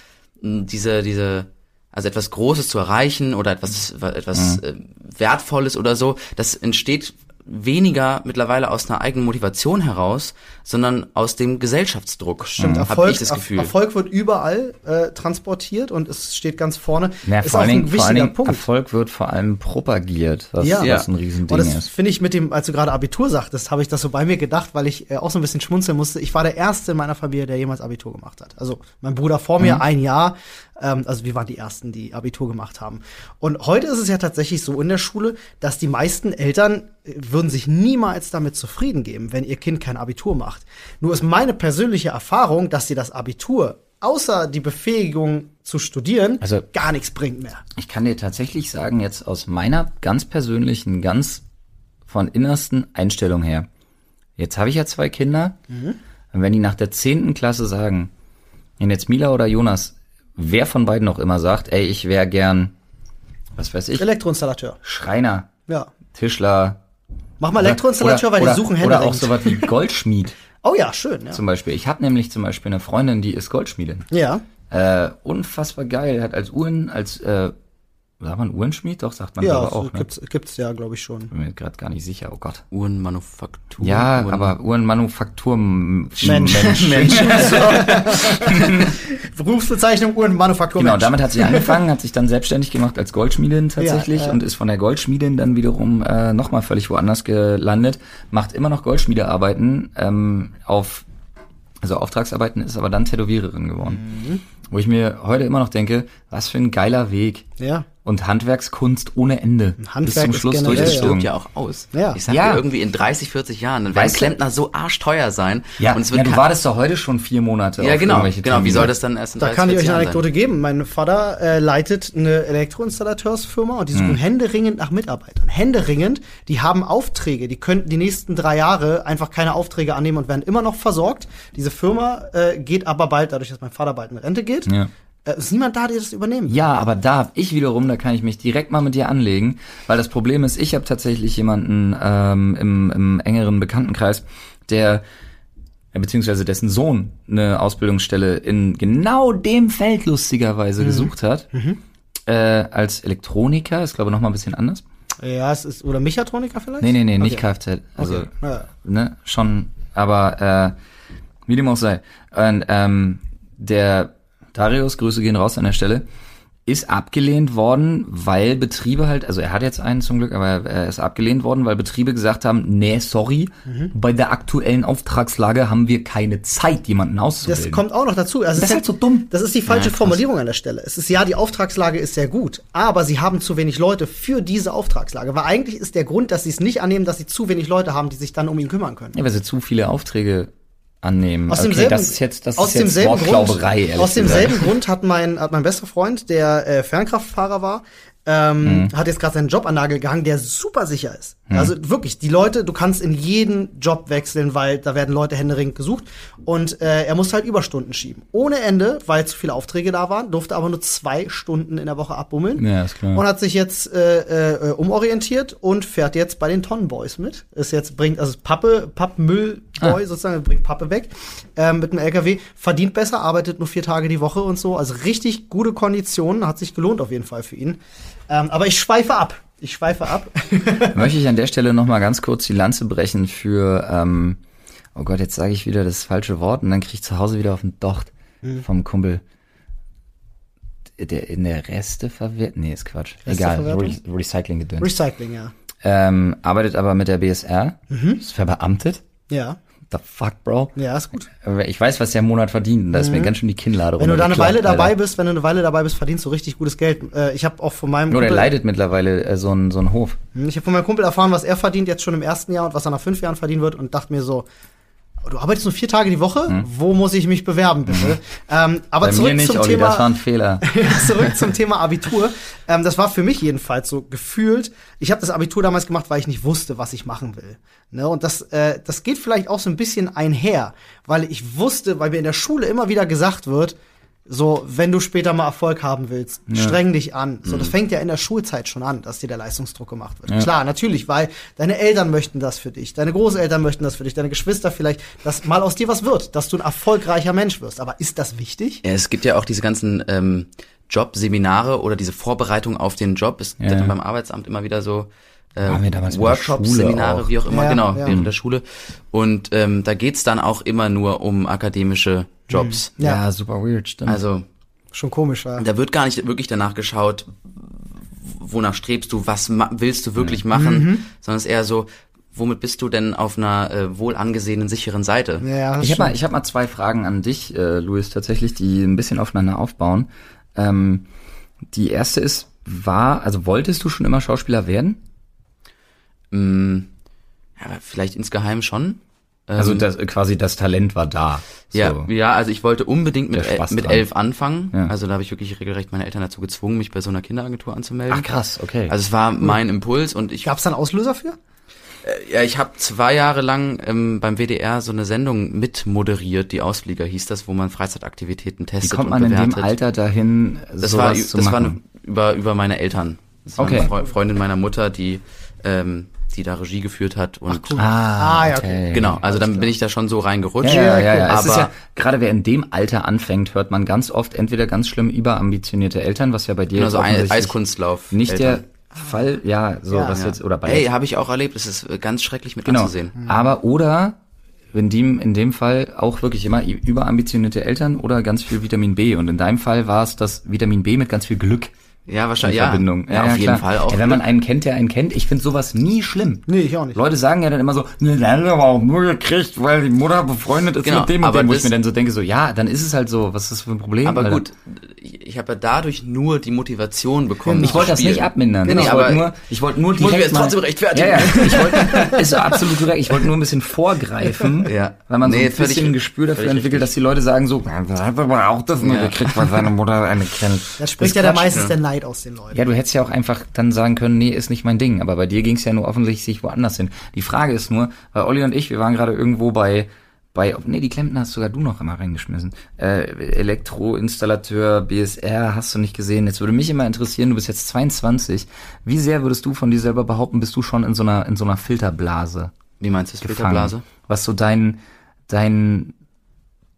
mh, diese, diese, also etwas Großes zu erreichen oder etwas, etwas äh, Wertvolles oder so, das entsteht weniger mittlerweile aus einer eigenen Motivation heraus, sondern aus dem Gesellschaftsdruck. Stimmt, Hab Erfolg, ich das Gefühl. Erfolg wird überall äh, transportiert und es steht ganz vorne. Ja, ist vor, auch allen Dingen, ein vor allen wichtiger Punkt. Erfolg wird vor allem propagiert, was, Ja. was ein Riesending Und das ist. finde ich mit dem, als du gerade Abitur sagtest, habe ich das so bei mir gedacht, weil ich äh, auch so ein bisschen schmunzeln musste. Ich war der Erste in meiner Familie, der jemals Abitur gemacht hat. Also mein Bruder vor Mhm. mir ein Jahr. Ähm, also wir waren die Ersten, die Abitur gemacht haben. Und heute ist es ja tatsächlich so in der Schule, dass die meisten Eltern äh, würden sich niemals damit zufrieden geben, wenn ihr Kind kein Abitur macht. Nur ist meine persönliche Erfahrung, dass dir das Abitur außer die Befähigung zu studieren Also- gar nichts bringt mehr. Ich kann dir tatsächlich sagen, jetzt aus meiner ganz persönlichen, ganz von innersten Einstellung her. Jetzt habe ich ja zwei Kinder. Und wenn die nach der zehnten Klasse sagen, wenn jetzt Mila oder Jonas, wer von beiden auch immer sagt, ey, ich wäre gern, was weiß ich, Elektroinstallateur. Schreiner, Ja. Tischler. Mach mal Elektroinstallateur, weil oder, die suchen Oder auch sowas wie Goldschmied <laughs> Oh ja, schön, ja. zum Beispiel. Ich habe nämlich zum Beispiel eine Freundin, die ist Goldschmiedin. Ja. Äh, unfassbar geil. Hat als Uhren, als, äh, sagt man Uhrenschmied? Doch, sagt man Ja, aber auch. Ne? gibt's, gibt's ja, glaube ich, schon. Bin mir gerade gar nicht sicher, oh Gott. Uhrenmanufaktur. Ja, Uhren- aber Uhrenmanufaktur Mensch. Mensch. <laughs> Mensch. <laughs> Berufsbezeichnung Uhrenmanufaktur. Genau, damit hat sie <laughs> angefangen, hat sich dann selbstständig gemacht als Goldschmiedin tatsächlich Ja, äh. und ist von der Goldschmiedin dann wiederum äh, nochmal völlig woanders gelandet, macht immer noch Goldschmiedearbeiten ähm, auf Also Auftragsarbeiten ist aber dann Tätowiererin geworden. Wo ich mir heute immer noch denke, was für ein geiler Weg. Ja. Und Handwerkskunst ohne Ende. Handwerk bis zum ist Schluss generell, Das stirbt ja auch aus. Ja. Ich sag Ja. dir irgendwie in 30, 40 Jahren, dann werden Weißt Klempner so arschteuer sein. Ja, und es wird ja, du wartest doch heute schon vier Monate Ja, auf genau. Genau, wie soll das dann erst in Da 30, kann ich 40 euch eine Anekdote geben. Mein Vater äh, leitet eine Elektroinstallateursfirma und die suchen händeringend nach Mitarbeitern. Händeringend, die haben Aufträge, die könnten die nächsten drei Jahre einfach keine Aufträge annehmen und werden immer noch versorgt. Diese Firma äh, geht aber bald, dadurch, dass mein Vater bald in Rente geht, Ja. Äh, ist niemand da, der das übernehmen will. Ja, aber da ich wiederum, da kann ich mich direkt mal mit dir anlegen, weil das Problem ist, ich habe tatsächlich jemanden ähm, im, im engeren Bekanntenkreis, der beziehungsweise dessen Sohn eine Ausbildungsstelle in genau dem Feld lustigerweise gesucht hat, äh, als Elektroniker, ist glaube ich noch mal ein bisschen anders. Ja, es ist, oder Mechatroniker vielleicht? Nee, nee, nee, nicht Okay. Kfz, also Okay. Ja. ne, schon, aber äh, wie dem auch sei. Und ähm, der Darius, Grüße gehen raus an der Stelle, ist abgelehnt worden, weil Betriebe halt, also er hat jetzt einen zum Glück, aber er ist abgelehnt worden, weil Betriebe gesagt haben, nee, sorry, Mhm. bei der aktuellen Auftragslage haben wir keine Zeit, jemanden auszubilden. Das kommt auch noch dazu. Also Das ist halt so dumm. Das ist die falsche Ja. Formulierung an der Stelle. Es ist ja, die Auftragslage ist sehr gut, aber sie haben zu wenig Leute für diese Auftragslage. Weil eigentlich ist der Grund, dass sie es nicht annehmen, dass sie zu wenig Leute haben, die sich dann um ihn kümmern können. ja, weil sie zu viele Aufträge annehmen. Aus okay, demselben, das ist jetzt, das aus ist jetzt demselben Grund, aus demselben Grund hat mein, hat mein bester Freund, der äh, Fernkraftfahrer war, ähm, Mhm. hat jetzt gerade seinen Job an Nagel gehangen, der super sicher ist. Also wirklich, die Leute, du kannst in jeden Job wechseln, weil da werden Leute händeringend gesucht und äh, er muss halt Überstunden schieben. Ohne Ende, weil zu viele Aufträge da waren, durfte aber nur zwei Stunden in der Woche abbummeln. Ja, ist klar. Und hat sich jetzt äh, äh, umorientiert und fährt jetzt bei den Tonnenboys mit. Ist jetzt bringt also Pappe, Pappmüllboy Ah. sozusagen, bringt Pappe weg ähm, mit dem LKW, verdient besser, arbeitet nur vier Tage die Woche und so. Also richtig gute Konditionen, hat sich gelohnt auf jeden Fall für ihn. Ähm, aber ich schweife ab. Ich schweife ab. <laughs> Möchte ich an der Stelle noch mal ganz kurz die Lanze brechen für, ähm, oh Gott, jetzt sage ich wieder das falsche Wort und dann krieg ich zu Hause wieder auf den Docht Mhm. vom Kumpel. Der in der Reste verwertet? Nee, ist Quatsch. Egal? Re Recycling gedöns. Recycling, ja. ähm, arbeitet aber mit der BSR, Mhm. ist verbeamtet. Ja. The fuck, Bro? Ja, ist gut. Ich weiß, was der im Monat verdient da ist mir ganz schön die Kinnlade Mhm. Wenn du da eine Weile dabei Alter. bist, wenn du eine Weile dabei bist, verdienst du richtig gutes Geld. Äh, ich habe auch von meinem Nur der Kumpel- leidet mittlerweile äh, so ein so ein Hof. Hm, Ich habe von meinem Kumpel erfahren, was er verdient jetzt schon im ersten Jahr und was er nach fünf Jahren verdienen wird und dachte mir so, du arbeitest nur vier Tage die Woche? Wo muss ich mich bewerben, bitte? Ähm, aber Hm. Bei zurück mir nicht, zum Olli, das war Thema, ein Fehler. <laughs> zurück zum Thema Abitur. Ähm, das war für mich jedenfalls so gefühlt. Ich habe das Abitur damals gemacht, weil ich nicht wusste, was ich machen will. Ne? Und das, äh, das geht vielleicht auch so ein bisschen einher, weil ich wusste, weil mir in der Schule immer wieder gesagt wird, so, wenn du später mal Erfolg haben willst, streng dich an. So, das fängt ja in der Schulzeit schon an, dass dir der Leistungsdruck gemacht wird. Klar, natürlich, weil deine Eltern möchten das für dich, deine Großeltern möchten das für dich, deine Geschwister vielleicht, dass mal aus dir was wird, dass du ein erfolgreicher Mensch wirst. Aber ist das wichtig? Ja, es gibt ja auch diese ganzen ähm, Jobseminare oder diese Vorbereitung auf den Job. Gibt Ja. beim Arbeitsamt immer wieder so äh, Workshops, Seminare, auch. wie auch immer, Ja, genau, ja. während der Schule. Und ähm, da geht's dann auch immer nur um akademische Jobs. Ja. Ja, super weird, stimmt. Also Schon komisch, ja. da wird gar nicht wirklich danach geschaut, wonach strebst du, was willst du wirklich machen, sondern es ist eher so, womit bist du denn auf einer äh, wohl angesehenen, sicheren Seite? Ja, Ich habe mal, ich hab mal zwei Fragen an dich, äh, Luis, tatsächlich, die ein bisschen aufeinander aufbauen. Ähm, die erste ist, war, also wolltest du schon immer Schauspieler werden? Mm, ja, vielleicht insgeheim schon. Also das, quasi das Talent war da. So. Ja, ja, also ich wollte unbedingt mit, el mit elf anfangen. Ja. Also da habe ich wirklich regelrecht meine Eltern dazu gezwungen, mich bei so einer Kinderagentur anzumelden. Ach krass, okay. Also es war mein Impuls und ich, Gab's da einen Auslöser für? ja, ich habe zwei Jahre lang ähm, beim WDR so eine Sendung mit moderiert, die Ausflieger hieß das, wo man Freizeitaktivitäten Wie testet kommt und man in bewertet. dem Alter dahin, das sowas war, zu das war machen? über über meine Eltern. Das war Okay. eine Freu- Freundin meiner Mutter, die ähm, die da Regie geführt hat und ah, Ah, ja, okay. genau. Also dann bin ich da schon so reingerutscht. Ja, ja, ja, ja. Es Aber ist ja, gerade wer in dem Alter anfängt, hört man ganz oft entweder ganz schlimm überambitionierte Eltern, was ja bei dir genau, jetzt so ein offensichtlich Eiskunstlauf. nicht Eltern. der Fall, ja, so Ja. was Ja. jetzt, oder bei Hey, habe ich auch erlebt. Es ist äh, ganz schrecklich mit Genau. anzusehen. Aber oder in dem, in dem Fall auch wirklich immer überambitionierte Eltern oder ganz viel Vitamin B. Und in deinem Fall war es das Vitamin B mit ganz viel Glück. Ja, wahrscheinlich. in Ja, Verbindung. ja, auf jeden klar. Fall auch. Ja, wenn man einen kennt, der einen kennt, ich finde sowas nie schlimm. Nee, ich auch nicht. Leute sagen ja dann immer so, ne, der hat aber auch nur gekriegt, weil die Mutter befreundet ist Genau, mit dem und aber dem, wo ich das- mir dann so denke, so, ja, dann ist es halt so, was ist das für ein Problem? aber Alter? gut, ich, ich habe ja dadurch nur die Motivation bekommen. Ich wollte das nicht abmindern. Nee, nee, ich aber wollte nur, ich wollte nur ich muss mich direkt jetzt trotzdem rechtfertigen. Ja, ja, ich wollte, <laughs> ist so absolut korrekt. Ich wollte nur ein bisschen vorgreifen, Ja. weil man so Nee, ein bisschen ein Gespür dafür entwickelt, richtig. dass die Leute sagen so, "Ja, der hat aber auch das nur Ja. gekriegt, weil seine Mutter eine kennt. Da spricht Das ja da Quatsch, meistens ne? der Neid aus den Leuten. Ja, du hättest ja auch einfach dann sagen können, nee, ist nicht mein Ding. Aber bei dir ging es ja nur offensichtlich woanders hin. Die Frage ist nur, weil Olli und ich, wir waren gerade irgendwo bei, bei, nee, die Klempner hast sogar du noch immer reingeschmissen. Äh, Elektroinstallateur, BSR, hast du nicht gesehen. Jetzt würde mich immer interessieren, du bist jetzt 22. Wie sehr würdest du von dir selber behaupten, bist du schon in so einer, in so einer Filterblase Wie meinst du das gefangen? Filterblase? Was so dein, dein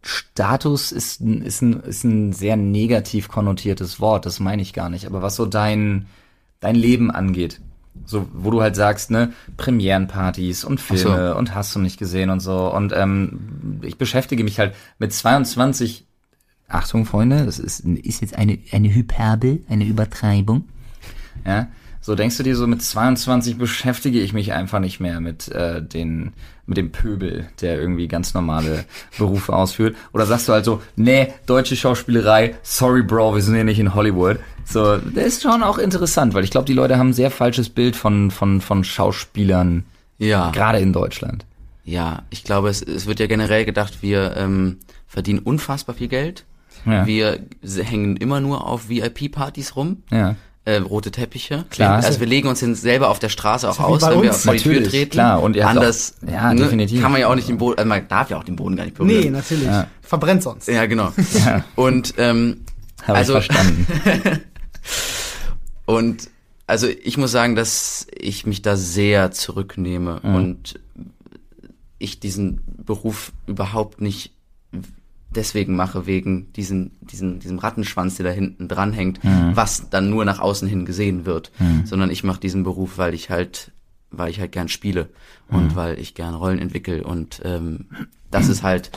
Status ist, ein- ist, ein, ist ein sehr negativ konnotiertes Wort, das meine ich gar nicht. Aber was so dein, dein Leben angeht, so, wo du halt sagst, ne, Premierenpartys und Ach so. Filme und hast du nicht gesehen und so. Und ähm, ich beschäftige mich halt mit 22, Achtung, Freunde, das ist, ist jetzt eine, eine Hyperbel, eine Übertreibung. Ja, so denkst du dir so mit 22 beschäftige ich mich einfach nicht mehr mit äh, den mit dem Pöbel, der irgendwie ganz normale Berufe ausführt oder sagst du halt so, nee, deutsche Schauspielerei, sorry Bro, wir sind hier nicht in Hollywood. So, das ist schon auch interessant, weil ich glaube, die Leute haben ein sehr falsches Bild von von von Schauspielern Ja. gerade in Deutschland. Ja, ich glaube, es, es wird ja generell gedacht, wir ähm, verdienen unfassbar viel Geld. Ja. Wir hängen immer nur auf VIP-Partys rum. Ja. Äh, rote Teppiche. Klar. Also wir legen uns hin selber auf der Straße auch aus, wenn wir vor die Tür treten. klar. Und ihr Anders auch- ja, ne, definitiv. kann man ja auch nicht den Boden, also man darf ja auch den Boden gar nicht berühren. Nee, natürlich. Ja. Verbrennt sonst. Ja, genau. <laughs> Ja. Und ähm, Habe also ich verstanden. <laughs> Und also ich muss sagen, dass ich mich da sehr zurücknehme Mhm. und ich diesen Beruf überhaupt nicht deswegen mache, wegen diesen, diesen, diesem Rattenschwanz, der da hinten dranhängt, Mhm. was dann nur nach außen hin gesehen wird, sondern ich mache diesen Beruf, weil ich halt, weil ich halt gern spiele und weil ich gern Rollen entwickle. Und ähm, das ist halt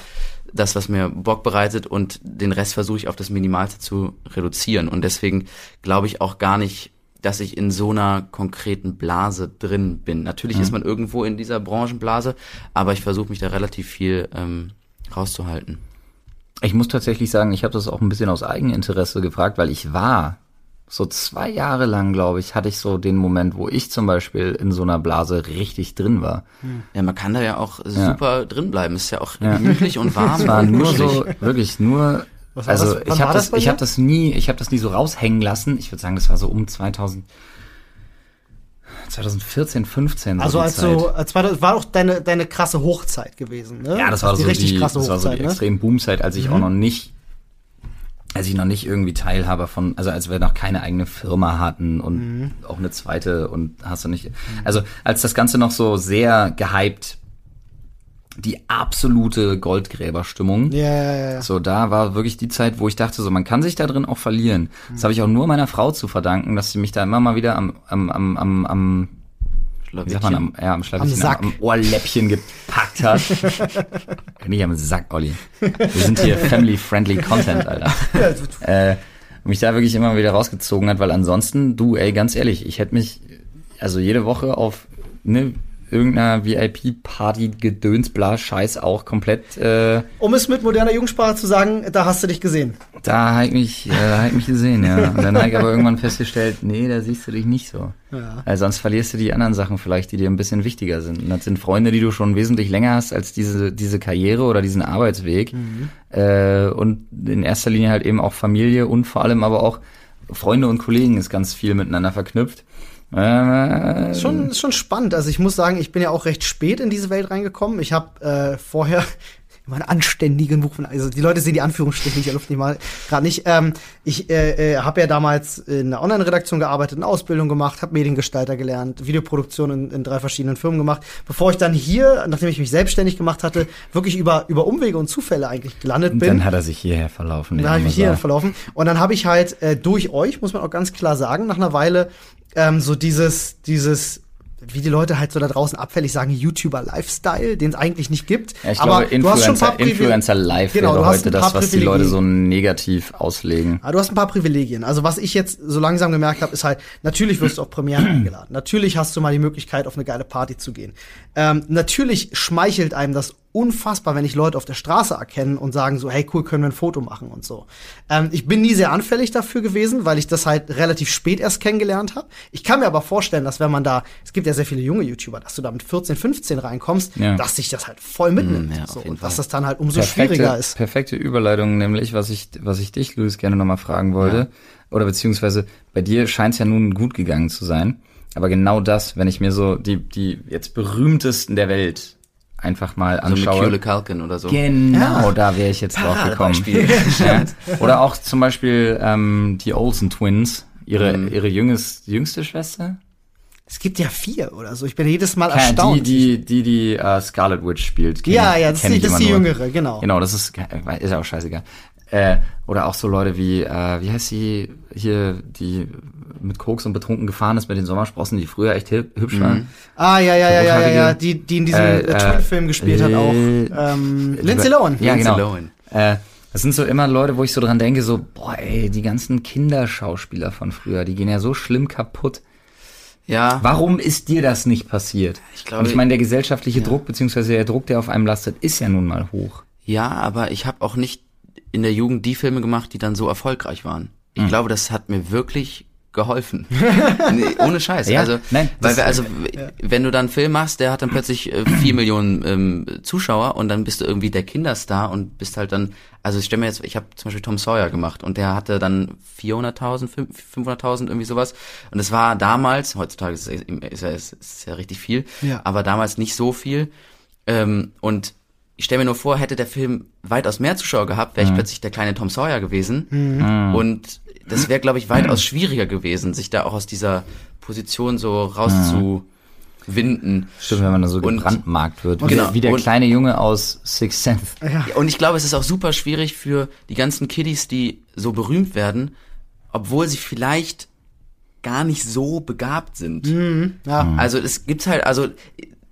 das, was mir Bock bereitet. Und den Rest versuche ich auf das Minimalste zu reduzieren. Und deswegen glaube ich auch gar nicht, dass ich in so einer konkreten Blase drin bin. Natürlich ist man irgendwo in dieser Branchenblase, aber ich versuche mich da relativ viel ähm, rauszuhalten. Ich muss tatsächlich sagen, ich habe das auch ein bisschen aus Eigeninteresse gefragt, weil ich war so zwei Jahre lang, glaube ich, hatte ich so den Moment, wo ich zum Beispiel in so einer Blase richtig drin war. Ja, man kann da ja auch super drin bleiben. Ist ja auch gemütlich und <laughs> warm. Es war und nur so, wirklich nur, Was war also das? Ich habe war das, das ich habe das nie, ich habe das nie so raushängen lassen. Ich würde sagen, das war so um 2000, 2014, 15. So Also die als Zeit. war, das war auch deine, deine krasse Hochzeit gewesen, ne? Ja, das war die so richtig die, krasse das war so Hochzeit, die ne? extrem Boomzeit, als ich Mhm. auch noch nicht, als ich noch nicht irgendwie Teilhaber von, also als wir noch keine eigene Firma hatten und Mhm. auch eine zweite und hast du nicht, also als das Ganze noch so sehr gehypt, die absolute Goldgräberstimmung. Ja, ja, ja. So, da war wirklich die Zeit, wo ich dachte, so, man kann sich da drin auch verlieren. Mhm. Das habe ich auch nur meiner Frau zu verdanken, dass sie mich da immer mal wieder am, am, am, am, am wie sagt man, am, ja, am Am Sack. am Ohrläppchen gepackt hat. <laughs> Nicht am Sack, Olli. Wir sind hier family-friendly Content, Alter. <laughs> äh, mich da wirklich immer wieder rausgezogen hat, weil ansonsten, du, ey, ganz ehrlich, ich hätte mich also jede Woche auf ne, irgendeiner VIP-Party Gedöns, bla, Scheiß auch komplett, äh, Um es mit moderner Jugendsprache zu sagen, da hast du dich gesehen. da hab ich mich, äh, hab ich mich gesehen, ja. Und dann habe ich aber <laughs> irgendwann festgestellt, nee, da siehst du dich nicht so. Ja. Weil sonst verlierst du die anderen Sachen vielleicht, die dir ein bisschen wichtiger sind. Und das sind Freunde, die du schon wesentlich länger hast als diese, diese Karriere oder diesen Arbeitsweg. Äh, und in erster Linie halt eben auch Familie und vor allem aber auch Freunde und Kollegen ist ganz viel miteinander verknüpft. Äh, Ist schon, ist schon spannend. Also ich muss sagen, ich bin ja auch recht spät in diese Welt reingekommen. Ich habe äh, vorher <laughs> immer einen anständigen Buch von, also die Leute sehen die Anführungsstriche nicht, Luft nicht mal gerade nicht. Ähm, ich äh, äh, habe ja damals in einer Online-Redaktion gearbeitet, eine Ausbildung gemacht, habe Mediengestalter gelernt, Videoproduktion in, in drei verschiedenen Firmen gemacht, bevor ich dann hier, nachdem ich mich selbstständig gemacht hatte, wirklich über über Umwege und Zufälle eigentlich gelandet bin. dann hat er sich hierher verlaufen. Dann habe ich mich hier Sau. verlaufen. Und dann habe ich halt äh, durch euch, muss man auch ganz klar sagen, nach einer Weile ähm, so dieses, dieses wie die Leute halt so da draußen abfällig sagen, YouTuber-Lifestyle, den es eigentlich nicht gibt. Ja, ich aber glaube, du hast schon ein paar Influencer. Influencer Live Genau, wäre heute das, was die Leute so negativ auslegen. Aber du hast ein paar Privilegien. Also was ich jetzt so langsam gemerkt habe, ist halt, natürlich wirst du auf Premieren <clears throat> eingeladen. Natürlich hast du mal die Möglichkeit, auf eine geile Party zu gehen. Ähm, natürlich schmeichelt einem das unfassbar, wenn ich Leute auf der Straße erkennen und sagen so, hey cool, können wir ein Foto machen und so. Ähm, ich bin nie sehr anfällig dafür gewesen, weil ich das halt relativ spät erst kennengelernt habe. Ich kann mir aber vorstellen, dass wenn man da, es gibt ja sehr viele junge YouTuber, dass du da mit 14, 15 reinkommst, Ja. dass sich das halt voll mitnimmt. Mm, ja, so, und dass Fall. das dann halt umso schwieriger ist. perfekte Überleitung, nämlich, was ich, was ich dich, Luis, gerne nochmal fragen wollte. Oder beziehungsweise bei dir scheint es ja nun gut gegangen zu sein. Aber genau das, wenn ich mir so die, die jetzt berühmtesten der Welt einfach mal So mit anschaue. Kule Kalkin oder so. Genau, da wäre ich jetzt drauf gekommen. <laughs> Ja. Oder auch zum Beispiel ähm, die Olsen Twins, ihre, Mhm. ihre jünges, jüngste Schwester. Es gibt ja vier oder so. Ich bin jedes Mal Ja, erstaunt. die, die, die, die äh, Scarlet Witch spielt. Kenn Ja, ja, das ist das ist die nur. Jüngere, genau. Genau, das ist, ist ja auch scheißegal. Äh, oder auch so Leute wie, äh, wie heißt sie hier, die mit Koks und betrunken gefahren ist mit den Sommersprossen, die früher echt hüb- hübsch Mhm. waren. Ah, ja, ja, ja, ja, ja, die, die in diesem Äh, äh, äh, Twin-Film gespielt hat auch. äh, Ähm, Lindsay Lohan. Ja, Lindsay genau. Lohan. Äh, das sind so immer Leute, wo ich so dran denke, so, boah, ey, die ganzen Kinderschauspieler von früher, die gehen ja so schlimm kaputt. Ja, Warum ist dir das nicht passiert? Ich glaube- Und ich meine, der gesellschaftliche Druck, beziehungsweise der Druck, der auf einem lastet, ist ja nun mal hoch. ja, aber ich habe auch nicht in der Jugend die Filme gemacht, die dann so erfolgreich waren. Ich glaube, das hat mir wirklich geholfen. <laughs> nee, ohne Scheiß. Ja, also, nein, weil wir, also, wenn du dann einen Film machst, der hat dann plötzlich äh, vier Millionen ähm, Zuschauer und dann bist du irgendwie der Kinderstar und bist halt dann, also ich stelle mir jetzt, ich habe zum Beispiel Tom Sawyer gemacht und der hatte dann 400.000, 500.000 irgendwie sowas und es war damals, heutzutage ist es, ist, ja- ist, ist ja richtig viel, Ja. aber damals nicht so viel ähm, und ich stelle mir nur vor, hätte der Film weitaus mehr Zuschauer gehabt, wäre ich plötzlich der kleine Tom Sawyer gewesen. Und das wäre, glaube ich, weitaus schwieriger gewesen, sich da auch aus dieser Position so rauszuwinden. Stimmt, wenn man da so Und- gebrandmarkt wird. Wie, Genau. der, wie der Und- kleine Junge aus Sixth Sense. Ja. Und ich glaube, es ist auch super schwierig für die ganzen Kiddies, die so berühmt werden, obwohl sie vielleicht gar nicht so begabt sind. Ja. Also es gibt halt, also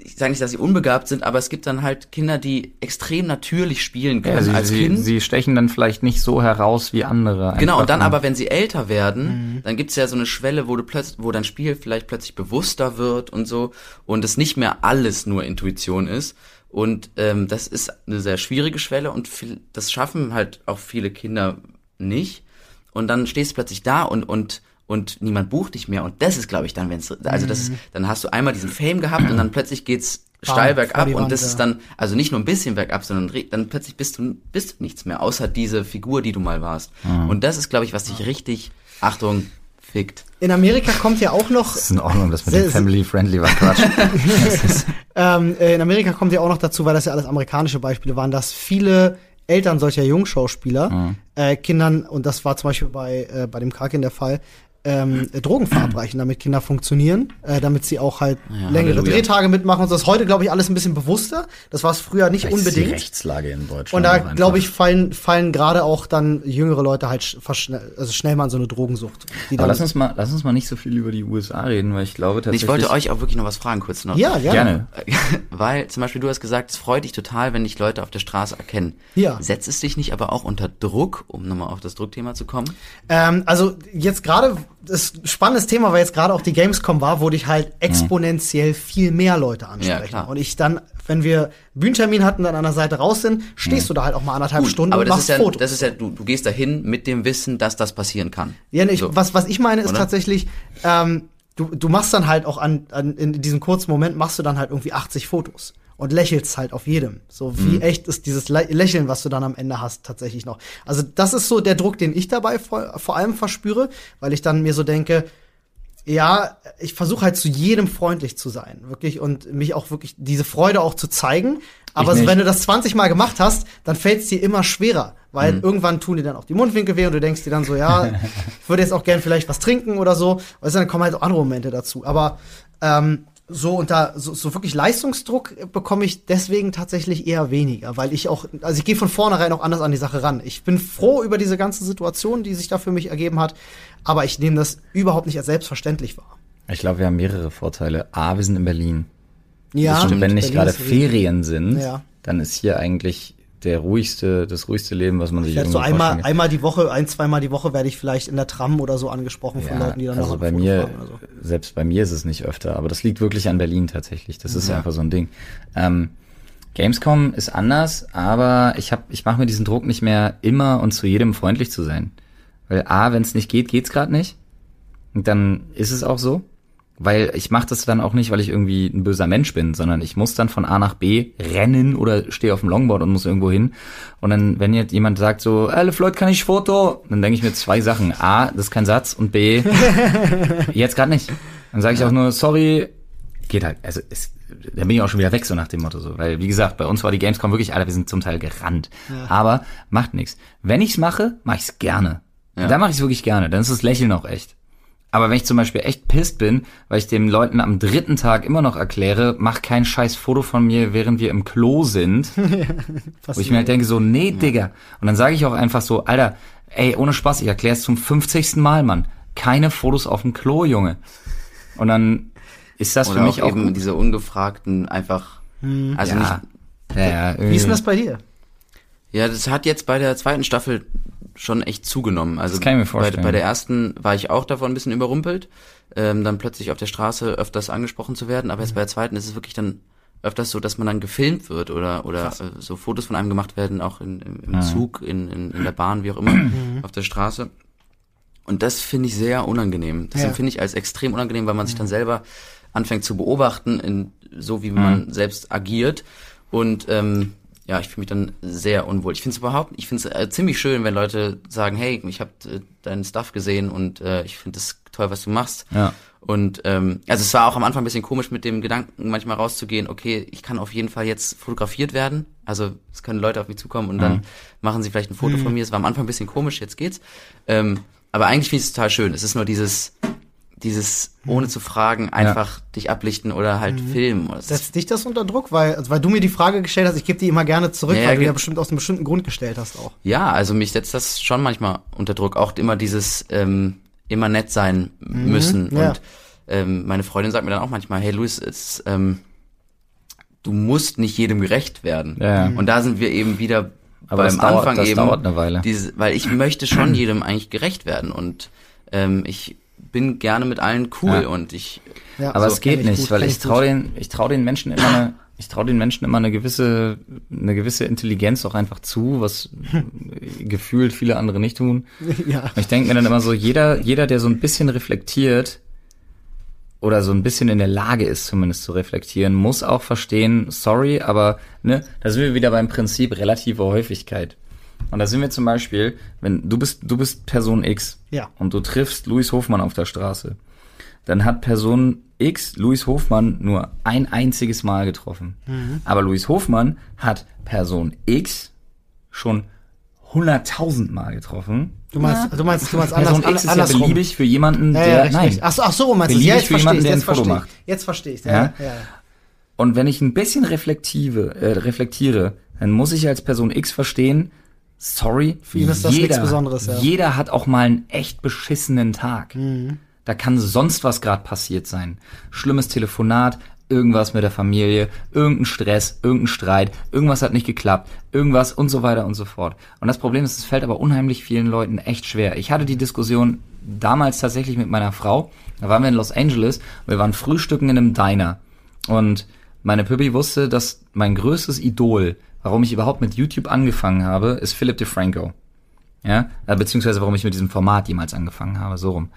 ich sage nicht, dass sie unbegabt sind, aber es gibt dann halt Kinder, die extrem natürlich spielen können Ja, sie, als sie, Kind. sie stechen dann vielleicht nicht so heraus wie andere. Genau, und dann nur. aber, wenn sie älter werden, dann gibt's ja so eine Schwelle, wo du plötzlich, wo dein Spiel vielleicht plötzlich bewusster wird und so und es nicht mehr alles nur Intuition ist. Und ähm, das ist eine sehr schwierige Schwelle und viel, das schaffen halt auch viele Kinder nicht. Und dann stehst du plötzlich da und und und niemand bucht dich mehr. Und das ist, glaube ich, dann, wenn es also das, ist- dann hast du einmal diesen Fame gehabt und dann plötzlich geht's Bam, steil bergab und das ist dann also nicht nur ein bisschen bergab, sondern dann plötzlich bist du bist du nichts mehr, außer diese Figur, die du mal warst. Und das ist, glaube ich, was dich richtig, Achtung, fickt. In Amerika kommt ja auch noch, Das ist in Ordnung, das mit dem Family-Friendly war Quatsch. <laughs> ähm, äh, in Amerika kommt ja auch noch dazu, weil das ja alles amerikanische Beispiele waren, dass viele Eltern solcher Jungschauspieler äh, Kindern, und das war zum Beispiel bei, äh, bei dem Kraken der Fall, ähm, äh, Drogen verabreichen, damit Kinder funktionieren, äh, damit sie auch halt Ja, längere Halleluja. Drehtage mitmachen und. Das ist heute, glaube ich, alles ein bisschen bewusster. Das war es früher nicht Vielleicht ist die unbedingt. Rechtslage in Deutschland. Und da, glaube ich, fallen, fallen gerade auch dann jüngere Leute halt also schnell mal in so eine Drogensucht. Die Aber lass uns mal, lass uns mal nicht so viel über die USA reden, weil ich glaube tatsächlich. Ich wollte euch auch wirklich noch was fragen, kurz noch. ja, gerne. gerne. <laughs> Weil zum Beispiel du hast gesagt, es freut dich total, wenn dich Leute auf der Straße erkennen. Ja. Setzt es dich nicht aber auch unter Druck, um nochmal auf das Druckthema zu kommen? Ähm, also jetzt gerade, das spannendes Thema, weil jetzt gerade auch die Gamescom war, wo dich halt exponentiell viel mehr Leute ansprechen. klar. und ich dann, wenn wir Bühnentermin hatten, dann an der Seite raus sind, stehst du da halt auch mal anderthalb Stunden aber und das machst ist ja, Fotos. das ist ja, du, du gehst dahin mit dem Wissen, dass das passieren kann. Ja, ne, ich, So. was, was ich meine, ist Oder? tatsächlich, ähm, du, du machst dann halt auch an, an, in diesem kurzen Moment machst du dann halt irgendwie 80 Fotos und lächelst halt auf jedem. So wie Mhm. echt ist dieses Lä- Lächeln, was du dann am Ende hast, tatsächlich noch. Also das ist so der Druck, den ich dabei vor, vor allem verspüre, weil ich dann mir so denke, ja, ich versuche halt zu jedem freundlich zu sein, wirklich und mich auch wirklich diese Freude auch zu zeigen. Aber so, wenn du das 20 Mal gemacht hast, dann fällt es dir immer schwerer, weil Mhm. irgendwann tun dir dann auch die Mundwinkel weh und du denkst dir dann so, ja, <laughs> ich würde jetzt auch gern vielleicht was trinken oder so. Und dann kommen halt auch andere Momente dazu. Aber ähm, so unter so, so wirklich Leistungsdruck bekomme ich deswegen tatsächlich eher weniger, weil ich auch, also ich gehe von vornherein auch anders an die Sache ran. Ich bin froh über diese ganze Situation, die sich da für mich ergeben hat, aber ich nehme das überhaupt nicht als selbstverständlich wahr. Ich glaube, wir haben mehrere Vorteile. A, wir sind in Berlin. Ja, Und wenn nicht Berlin gerade. Ferien sind, Ja. dann ist hier eigentlich der ruhigste, das ruhigste Leben, was man sich Vielleicht so einmal, vorstellen kann. einmal die Woche, ein, zweimal die Woche werde ich vielleicht in der Tram oder so angesprochen von Leuten, die dann also noch bei mir, so. selbst bei mir ist es nicht öfter, aber das liegt wirklich an Berlin tatsächlich. Das ist einfach so ein Ding. Ähm, Gamescom ist anders, aber ich hab, ich mache mir diesen Druck nicht mehr, immer und zu jedem freundlich zu sein. Weil A, wenn es nicht geht, geht's gerade nicht. Und dann ist es auch so. Weil ich mache das dann auch nicht, weil ich irgendwie ein böser Mensch bin, sondern ich muss dann von A nach B rennen oder stehe auf dem Longboard und muss irgendwo hin. Und dann, wenn jetzt jemand sagt so, äh, Floyd, kann ich Foto? Dann denke ich mir zwei Sachen. A, das ist kein Satz und B, <laughs> jetzt gerade nicht. Dann sage ich auch nur, sorry, geht halt. Also es, dann bin ich auch schon wieder weg, so nach dem Motto so. Weil, wie gesagt, bei uns war die Gamescom wirklich, Alter, wir sind zum Teil gerannt. Aber macht nichts. Wenn ich's mache, mache ich's gerne. Ja. Da mache ich's wirklich gerne. Dann ist das Lächeln auch echt. Aber wenn ich zum Beispiel echt pisst bin, weil ich den Leuten am dritten Tag immer noch erkläre, mach kein scheiß Foto von mir, während wir im Klo sind, <laughs> wo ich mir halt denke so, nee, Digga. Und dann sage ich auch einfach so, Alter, ey, ohne Spaß, ich erkläre es zum 50. Mal, Mann. Keine Fotos auf dem Klo, Junge. Und dann ist das Oder für mich auch auch eben gut. diese ungefragten einfach, also nicht, ja, ja, ja, Wie ist denn das bei dir? Ja, das hat jetzt bei der zweiten Staffel schon echt zugenommen. Also Das kann ich mir bei, vorstellen. bei der ersten war ich auch davon ein bisschen überrumpelt, ähm, dann plötzlich auf der Straße öfters angesprochen zu werden. Aber jetzt bei der zweiten ist es wirklich dann öfters so, dass man dann gefilmt wird oder oder äh, so Fotos von einem gemacht werden, auch in, im, im Zug, in, in, in der Bahn, wie auch immer, auf der Straße. Und das finde ich sehr unangenehm. Das Ja. empfinde ich als extrem unangenehm, weil man sich dann selber anfängt zu beobachten, in, so wie man selbst agiert. Und ähm, ja, ich fühle mich dann sehr unwohl. Ich finde es überhaupt, ich finde es äh, ziemlich schön, wenn Leute sagen, hey, ich habe äh, deinen Stuff gesehen und äh, ich finde es toll, was du machst. Ja. Und ähm, also es war auch am Anfang ein bisschen komisch mit dem Gedanken, manchmal rauszugehen, okay, ich kann auf jeden Fall jetzt fotografiert werden. Also es können Leute auf mich zukommen und dann machen sie vielleicht ein Foto von mir. Es war am Anfang ein bisschen komisch, jetzt geht's. Ähm, aber eigentlich finde ich es total schön. Es ist nur dieses, dieses ohne zu fragen, einfach dich ablichten oder halt filmen. Oder Setzt dich das unter Druck? Weil, also, weil du mir die Frage gestellt hast, ich gebe die immer gerne zurück, Ja, ja, weil du ja bestimmt aus einem bestimmten Grund gestellt hast auch. Ja, also mich setzt das schon manchmal unter Druck. Auch immer dieses ähm, immer nett sein müssen. ja. Und ähm, meine Freundin sagt mir dann auch manchmal, hey Luis, es, ähm, du musst nicht jedem gerecht werden. Ja, ja. Und da sind wir eben wieder Aber beim dauert- Anfang das eben. dauert eine Weile. Diese, weil ich möchte schon jedem eigentlich gerecht werden. Und ähm, ich bin gerne mit allen cool Ja. und ich Ja, Aber so es geht nicht, gut, weil ich traue den, ich traue den Menschen immer eine, ich traue den Menschen immer eine gewisse, eine gewisse Intelligenz auch einfach zu, was <laughs> gefühlt viele andere nicht tun. <laughs> Ja. Und ich denke mir dann immer so, jeder, jeder, der so ein bisschen reflektiert oder so ein bisschen in der Lage ist, zumindest zu reflektieren, muss auch verstehen, sorry, aber ne, da sind wir wieder beim Prinzip relative Häufigkeit. Und da sind wir zum Beispiel, wenn du bist, du bist Person X Ja. und du triffst Luis Hofmann auf der Straße, dann hat Person X Luis Hofmann nur ein einziges Mal getroffen. Mhm. Aber Luis Hofmann hat Person X schon hunderttausend Mal getroffen. Du meinst, du meinst, du meinst Person anders, X ist ja beliebig für jemanden, Ja, der, ja, richtig, nein. Ach so, ach so, meinst du? Beliebig Ja, jetzt für verstehe jemanden, ich, der ein jetzt Foto verstehe ich. macht. Jetzt verstehe ich. Ja? Ja, ja, ja. Und wenn ich ein bisschen reflektive, äh, reflektiere, dann muss ich als Person X verstehen, sorry, Für ihn ist das nichts Besonderes, ja. Mhm. jeder hat auch mal einen echt beschissenen Tag. Da kann sonst was gerade passiert sein. Schlimmes Telefonat, irgendwas mit der Familie, irgendein Stress, irgendein Streit, irgendwas hat nicht geklappt, irgendwas und so weiter und so fort. Und das Problem ist, es fällt aber unheimlich vielen Leuten echt schwer. Ich hatte die Diskussion damals tatsächlich mit meiner Frau. Da waren wir in Los Angeles, wir waren frühstücken in einem Diner. Und meine Pippi wusste, dass mein größtes Idol, warum ich überhaupt mit YouTube angefangen habe, ist Philip DeFranco. Ja, äh, beziehungsweise warum ich mit diesem Format jemals angefangen habe, so rum.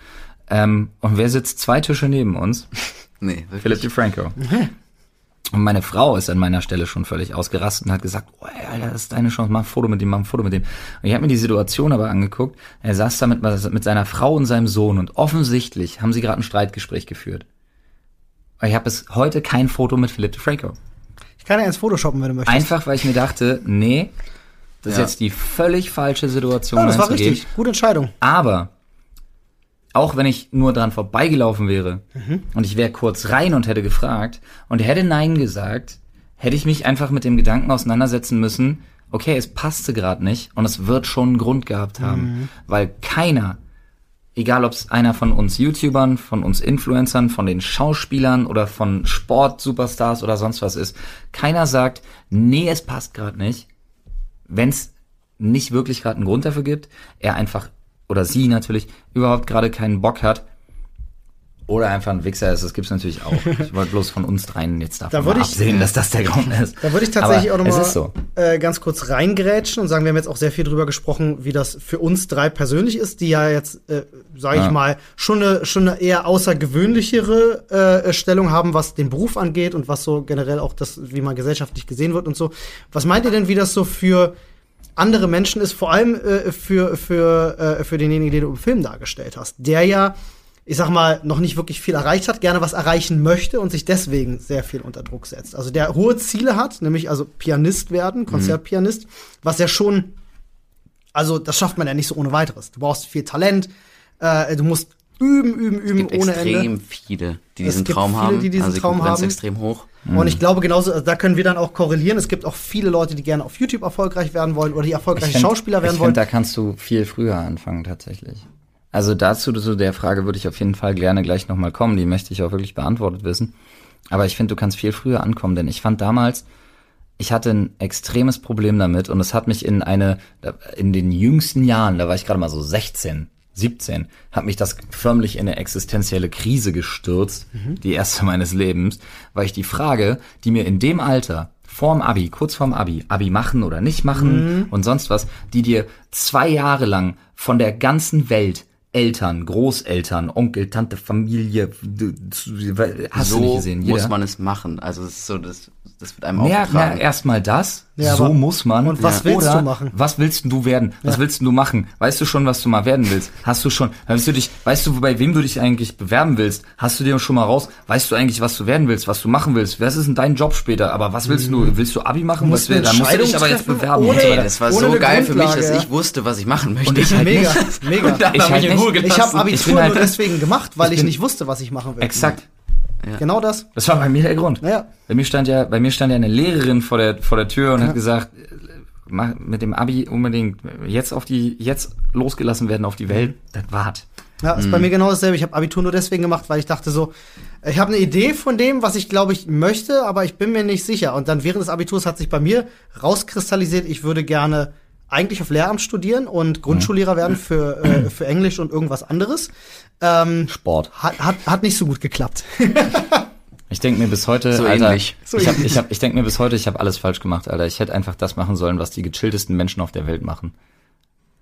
Ähm, und wer sitzt zwei Tische neben uns? <laughs> nee, wirklich. Philip DeFranco. <laughs> Und meine Frau ist an meiner Stelle schon völlig ausgerastet und hat gesagt, oh, Alter, das ist deine Chance, mach ein Foto mit dem, mach ein Foto mit dem. Und ich habe mir die Situation aber angeguckt. Er saß da mit, mit seiner Frau und seinem Sohn und offensichtlich haben sie gerade ein Streitgespräch geführt. Ich habe bis heute kein Foto mit Philip DeFranco. Ich kann ja ins Photoshoppen, wenn du möchtest. Einfach, weil ich mir dachte, nee, das ist Ja. jetzt die völlig falsche Situation. ja, das war richtig. Gute Entscheidung. Aber auch wenn ich nur dran vorbeigelaufen wäre und ich wäre kurz rein und hätte gefragt und er hätte Nein gesagt, hätte ich mich einfach mit dem Gedanken auseinandersetzen müssen, okay, es passte gerade nicht und es wird schon einen Grund gehabt haben, weil keiner egal ob es einer von uns YouTubern, von uns Influencern, von den Schauspielern oder von Sport-Superstars oder sonst was ist, keiner sagt, nee, es passt gerade nicht, wenn es nicht wirklich gerade einen Grund dafür gibt, er einfach oder sie natürlich überhaupt gerade keinen Bock hat oder einfach ein Wichser ist, das gibt's natürlich auch. <laughs> Ich wollte bloß von uns dreien jetzt davon Da ich- absehen, dass das der Grund ist. Da würde ich tatsächlich Aber auch nochmal Es so. äh, ganz kurz reingrätschen und sagen, wir haben jetzt auch sehr viel drüber gesprochen, wie das für uns drei persönlich ist, die ja jetzt, äh, sage ich Ja. mal, schon eine, schon eine eher außergewöhnlichere äh, Stellung haben, was den Beruf angeht und was so generell auch das, wie man gesellschaftlich gesehen wird und so. Was meint ihr denn, wie das so für andere Menschen ist, vor allem äh, für, für, äh, für denjenigen, den du im Film dargestellt hast, der ja, ich sag mal, noch nicht wirklich viel erreicht hat, gerne was erreichen möchte und sich deswegen sehr viel unter Druck setzt. Also der hohe Ziele hat, nämlich also Pianist werden, Konzertpianist, was ja schon, also das schafft man ja nicht so ohne weiteres. Du brauchst viel Talent, äh, du musst üben, üben, üben Es gibt ohne extrem Ende. viele, die Es diesen gibt Traum viele, haben. die diesen also die Traum haben. extrem hoch. Und ich glaube genauso, also da können wir dann auch korrelieren. Es gibt auch viele Leute, die gerne auf YouTube erfolgreich werden wollen oder die erfolgreiche find- Schauspieler werden ich wollen. Find, da kannst du viel früher anfangen tatsächlich. Also dazu zu der Frage würde ich auf jeden Fall gerne gleich nochmal kommen. Die möchte ich auch wirklich beantwortet wissen. Aber ich finde, du kannst viel früher ankommen, denn ich fand damals, ich hatte ein extremes Problem damit und es hat mich in eine, in den jüngsten Jahren, da war ich gerade mal so 16, 17, hat mich das förmlich in eine existenzielle Krise gestürzt, die erste meines Lebens, weil ich die Frage, die mir in dem Alter vorm Abi, kurz vorm Abi, Abi machen oder nicht machen und sonst was, die dir zwei Jahre lang von der ganzen Welt Eltern, Großeltern, Onkel, Tante, Familie, hast so du nicht gesehen, jeder. muss man es machen. Also es ist so, das, das wird einem Ja, aufgetragen. na, erstmal das. Ja, so muss man. und was Ja. willst Oder du machen? Was willst denn du werden? Was willst denn du machen? Weißt du schon, was du mal werden willst? Hast du schon, weißt du dich, weißt du, bei wem du dich eigentlich bewerben willst? Hast du dir schon mal raus? Weißt du eigentlich, was du werden willst, was du machen willst? Was ist denn dein Job später? Aber was willst du? Willst du Abi machen? musst Was will- eine dann musst du dich aber jetzt bewerben. ohne- so das war so geil für mich, dass ja. ich wusste, was ich machen möchte. Und ich halt Mega, nicht. mega. Ich hab halt <laughs> Ich habe Abitur Ich bin halt- nur deswegen gemacht, <laughs> weil ich ich, nicht wusste, was ich machen will. Exakt. Genau das. Das war bei mir der Grund. Ja. Bei mir stand ja, bei mir stand ja eine Lehrerin vor der vor der Tür und hat gesagt, mach mit dem Abi unbedingt jetzt auf die jetzt losgelassen werden auf die Welt. Das wart. Ja, ist bei mir genau dasselbe. Ich habe Abitur nur deswegen gemacht, weil ich dachte so, ich habe eine Idee von dem, was ich glaube ich möchte, aber ich bin mir nicht sicher. Und dann während des Abiturs hat sich bei mir rauskristallisiert, ich würde gerne eigentlich auf Lehramt studieren und Grundschullehrer werden für, äh, <clears throat> für Englisch und irgendwas anderes. Ähm, Sport. hat, hat, hat nicht so gut geklappt. Ich denke mir bis heute, So Alter, ähnlich. So ich, hab, ähnlich. ich, hab, ich denke mir bis heute, ich habe alles falsch gemacht, Alter. Ich hätte einfach das machen sollen, was die gechilltesten Menschen auf der Welt machen.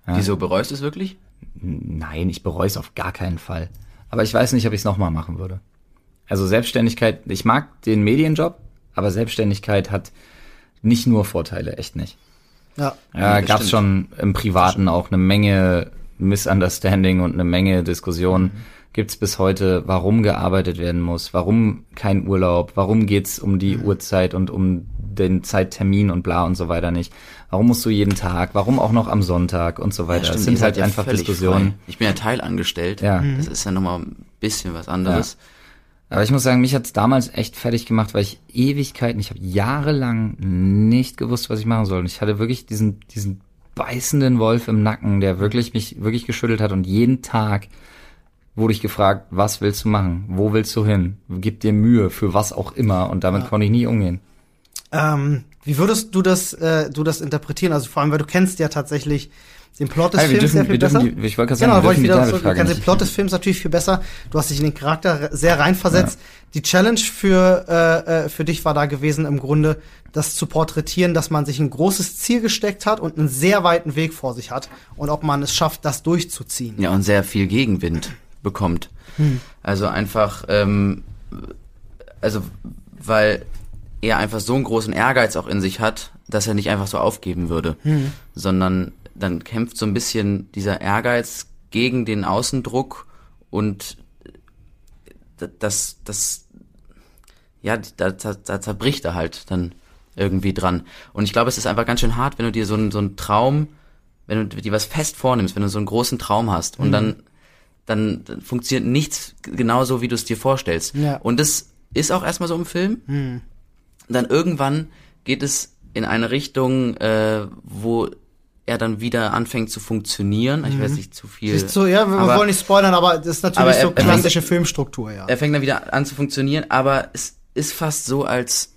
Wieso bereust du es wirklich? Nein, ich bereue es auf gar keinen Fall. Aber ich weiß nicht, ob ich es nochmal machen würde. Also Selbstständigkeit, ich mag den Medienjob, aber Selbstständigkeit hat nicht nur Vorteile, echt nicht. Ja. Ja, gab's stimmt. schon im Privaten auch eine Menge Misunderstanding und eine Menge Diskussionen. Gibt's bis heute, warum gearbeitet werden muss, warum kein Urlaub, warum geht's um die Uhrzeit und um den Zeittermin und bla und so weiter nicht. Warum musst du jeden Tag, warum auch noch am Sonntag und so weiter. Ja, das stimmt, sind halt ja einfach Diskussionen. frei. Ich bin ja teilangestellt. Ja. Das ist ja nochmal ein bisschen was anderes. Aber ich muss sagen, mich hat's damals echt fertig gemacht, weil ich Ewigkeiten, ich habe jahrelang nicht gewusst, was ich machen soll. Und ich hatte wirklich diesen, diesen beißenden Wolf im Nacken, der wirklich mich wirklich geschüttelt hat. Und jeden Tag wurde ich gefragt, was willst du machen? Wo willst du hin? Gib dir Mühe für was auch immer. Und damit konnte ich nie umgehen. Ähm, wie würdest du das, äh, du das interpretieren? Also vor allem, weil du kennst ja tatsächlich den Plot des Hey, Films dürfen- sehr viel besser. die- ich wollte gerade sagen, genau, wir wieder. Du David-Frage kennst den. Plot des Films natürlich viel besser. Du hast dich in den Charakter sehr reinversetzt. Die Challenge für, äh, äh, für dich war da gewesen, im Grunde das zu porträtieren, dass man sich ein großes Ziel gesteckt hat und einen sehr weiten Weg vor sich hat und ob man es schafft, das durchzuziehen. Ja, und sehr viel Gegenwind bekommt. Also einfach, ähm, also weil er einfach so einen großen Ehrgeiz auch in sich hat, dass er nicht einfach so aufgeben würde, sondern dann kämpft so ein bisschen dieser Ehrgeiz gegen den Außendruck und d- das, das, ja, da, da, da zerbricht er halt dann irgendwie dran. Und ich glaube, es ist einfach ganz schön hart, wenn du dir so einen, so einen Traum, wenn du dir was fest vornimmst, wenn du so einen großen Traum hast und dann, dann, dann funktioniert nichts genauso, wie du es dir vorstellst. Ja. Und das ist auch erstmal so im Film. Und dann irgendwann geht es in eine Richtung, äh, wo er dann wieder anfängt zu funktionieren. Ich weiß nicht zu viel. Ist so, ja, wir aber wollen nicht spoilern, aber das ist natürlich er- so er fängt- klassische Filmstruktur, ja. er fängt dann wieder an zu funktionieren, aber es ist fast so, als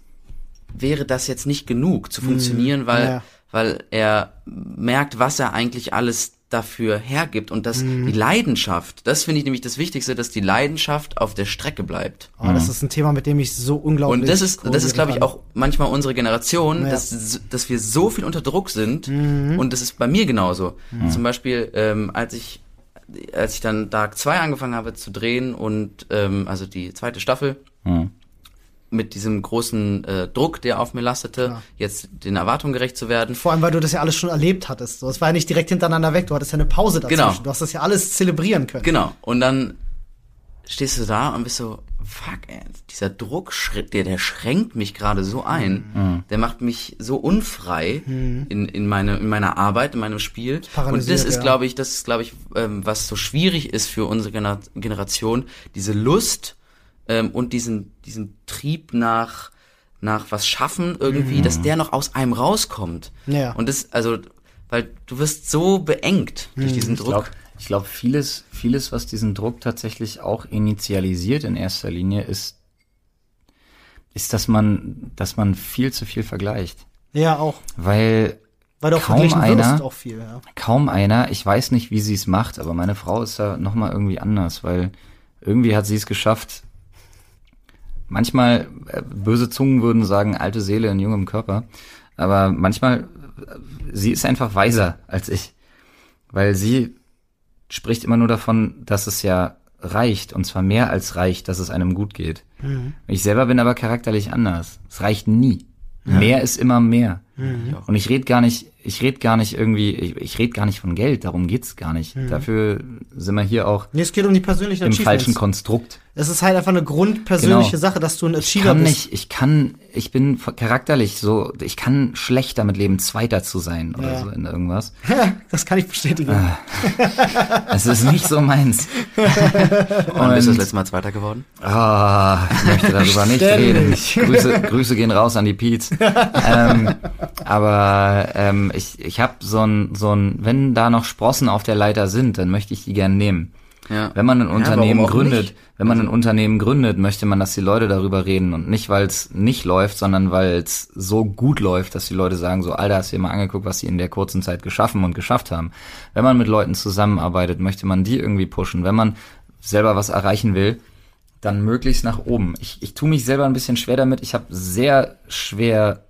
wäre das jetzt nicht genug zu funktionieren, weil, Mhm. ja. weil er merkt, was er eigentlich alles dafür hergibt und dass Mhm. die Leidenschaft, das finde ich nämlich das Wichtigste, dass die Leidenschaft auf der Strecke bleibt. Oh, das ist ein Thema, mit dem ich so unglaublich. Und das ist, das ist, glaube ich, auch manchmal unsere Generation, Ja. Mhm. dass, dass wir so viel unter Druck sind. Und das ist bei mir genauso. Zum Beispiel, ähm, als ich, als ich dann Dark 2 angefangen habe zu drehen und, ähm, also die zweite Staffel, Hm. Mit diesem großen äh, Druck, der auf mir lastete, jetzt den Erwartungen gerecht zu werden. Vor allem, weil du das ja alles schon erlebt hattest. So, es war ja nicht direkt hintereinander weg. Du hattest ja eine Pause dazwischen. Genau. Du hast das ja alles zelebrieren können. Genau. Und dann stehst du da und bist so, fuck, ey, dieser Druck, der, der schränkt mich gerade so ein. Der macht mich so unfrei in, in, meine, in meiner Arbeit, in meinem Spiel. Und paralysiert, das ist, ja. glaube ich, das ist, glaube ich, ähm, was so schwierig ist für unsere Gener Generation, diese Lust ähm, und diesen, diesen Trieb nach, nach was schaffen irgendwie, dass der noch aus einem rauskommt. Ja. Und das, also, weil du wirst so beengt durch diesen Ich Druck. glaube, ich glaub, vieles, vieles, was diesen Druck tatsächlich auch initialisiert in erster Linie, ist, ist, dass man, dass man viel zu viel vergleicht. Ja, auch. Weil Weil du auch Kaum einer- auch viel, ja. kaum einer, ich weiß nicht, wie sie es macht, aber meine Frau ist da nochmal irgendwie anders, weil irgendwie hat sie es geschafft. Manchmal, äh, böse Zungen würden sagen, alte Seele in jungem Körper, aber manchmal, äh, sie ist einfach weiser als ich, weil sie spricht immer nur davon, dass es ja reicht, und zwar mehr als reicht, dass es einem gut geht. Ich selber bin aber charakterlich anders. Es reicht nie. Mehr ist immer mehr. Und ich rede gar nicht, ich rede gar nicht irgendwie, ich, ich rede gar nicht von Geld, darum geht's gar nicht. Dafür sind wir hier auch Nee, es geht um die persönlichen im falschen Konstrukt. Es ist halt einfach eine grundpersönliche Genau. Sache, dass du ein Ich Achiever kann bist. nicht, ich kann, ich bin charakterlich so, ich kann schlecht damit leben, Zweiter zu sein oder Ja. so in irgendwas. <laughs> das kann ich bestätigen. Es ist nicht so meins. Wann bist du das Und- letzte Mal Zweiter geworden? Ah, ich möchte darüber nicht reden. <laughs> Grüße, Grüße gehen raus an die Peets. ähm, aber ähm, ich, ich habe so ein, so ein, wenn da noch Sprossen auf der Leiter sind, dann möchte ich die gern nehmen. Ja. Wenn man ein Ja, Unternehmen auch gründet, nicht? wenn man ein Unternehmen gründet, möchte man, dass die Leute darüber reden und nicht, weil es nicht läuft, sondern weil es so gut läuft, dass die Leute sagen, so, Alter, hast du dir mal angeguckt, was sie in der kurzen Zeit geschaffen und geschafft haben. Wenn man mit Leuten zusammenarbeitet, möchte man die irgendwie pushen. Wenn man selber was erreichen will, dann möglichst nach oben. Ich, ich tue mich selber ein bisschen schwer damit. Ich habe sehr schwer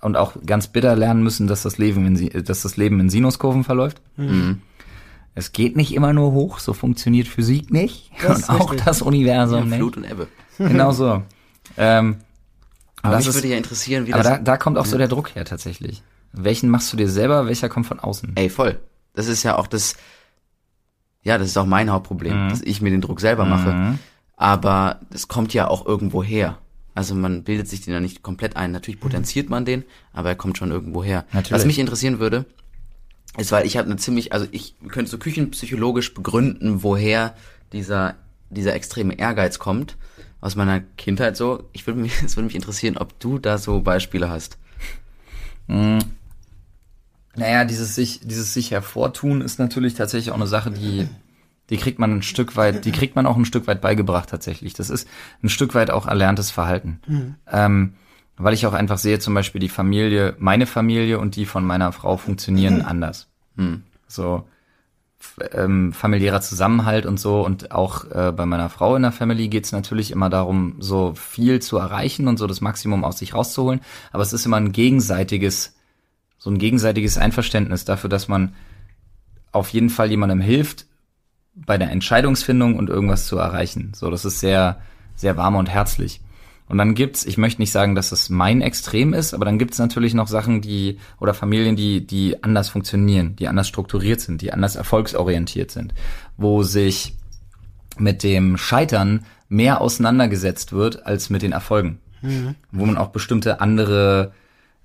und auch ganz bitter lernen müssen, dass das Leben in, dass das Leben in Sinuskurven verläuft. Es geht nicht immer nur hoch, so funktioniert Physik nicht. Das ist und auch richtig. das Universum Ja, nicht. Flut und Ebbe. Genau so. ähm, Aber das mich ist, würde ja interessieren, wie aber das... da, da kommt auch so der Druck her tatsächlich. Welchen machst du dir selber, welcher kommt von außen? Ey, voll. Das ist ja auch das... Ja, das ist auch mein Hauptproblem, dass ich mir den Druck selber mache. Mhm. Aber das kommt ja auch irgendwo her. Also man bildet sich den ja nicht komplett ein. Natürlich potenziert man den, aber er kommt schon irgendwo her. Natürlich. Was mich interessieren würde, ist, weil ich habe eine ziemlich, also ich könnte so küchenpsychologisch begründen, woher dieser dieser extreme Ehrgeiz kommt aus meiner Kindheit so. Ich würde mich, <laughs> es würde mich interessieren, ob du da so Beispiele hast. Naja, dieses sich, dieses sich hervortun ist natürlich tatsächlich auch eine Sache, die, die kriegt man ein Stück weit, die kriegt man auch ein Stück weit beigebracht tatsächlich. Das ist ein Stück weit auch erlerntes Verhalten. Ähm, weil ich auch einfach sehe, zum Beispiel die Familie, meine Familie und die von meiner Frau funktionieren anders. So f- ähm, familiärer Zusammenhalt und so und auch äh, bei meiner Frau in der Family geht's natürlich immer darum, so viel zu erreichen und so das Maximum aus sich rauszuholen. Aber es ist immer ein gegenseitiges so ein gegenseitiges Einverständnis dafür, dass man auf jeden Fall jemandem hilft bei der Entscheidungsfindung und irgendwas zu erreichen. So, das ist sehr, sehr warm und herzlich. Und dann gibt's, ich möchte nicht sagen, dass es mein Extrem ist, aber dann gibt's natürlich noch Sachen, die oder Familien, die die anders funktionieren, die anders strukturiert sind, die anders erfolgsorientiert sind, wo sich mit dem Scheitern mehr auseinandergesetzt wird als mit den Erfolgen, wo man auch bestimmte andere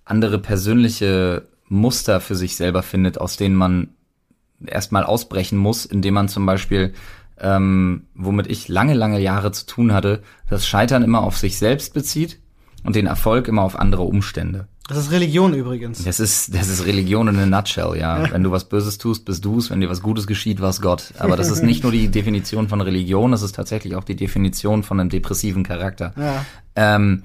andere persönliche Muster für sich selber findet, aus denen man erstmal ausbrechen muss, indem man zum Beispiel, ähm, womit ich lange, lange Jahre zu tun hatte, das Scheitern immer auf sich selbst bezieht und den Erfolg immer auf andere Umstände. Das ist Religion übrigens. Das ist, das ist Religion in a nutshell, ja. Wenn du was Böses tust, bist du's. Wenn dir was Gutes geschieht, war's Gott. Aber das ist nicht nur die Definition von Religion, das ist tatsächlich auch die Definition von einem depressiven Charakter. Ja. Ähm,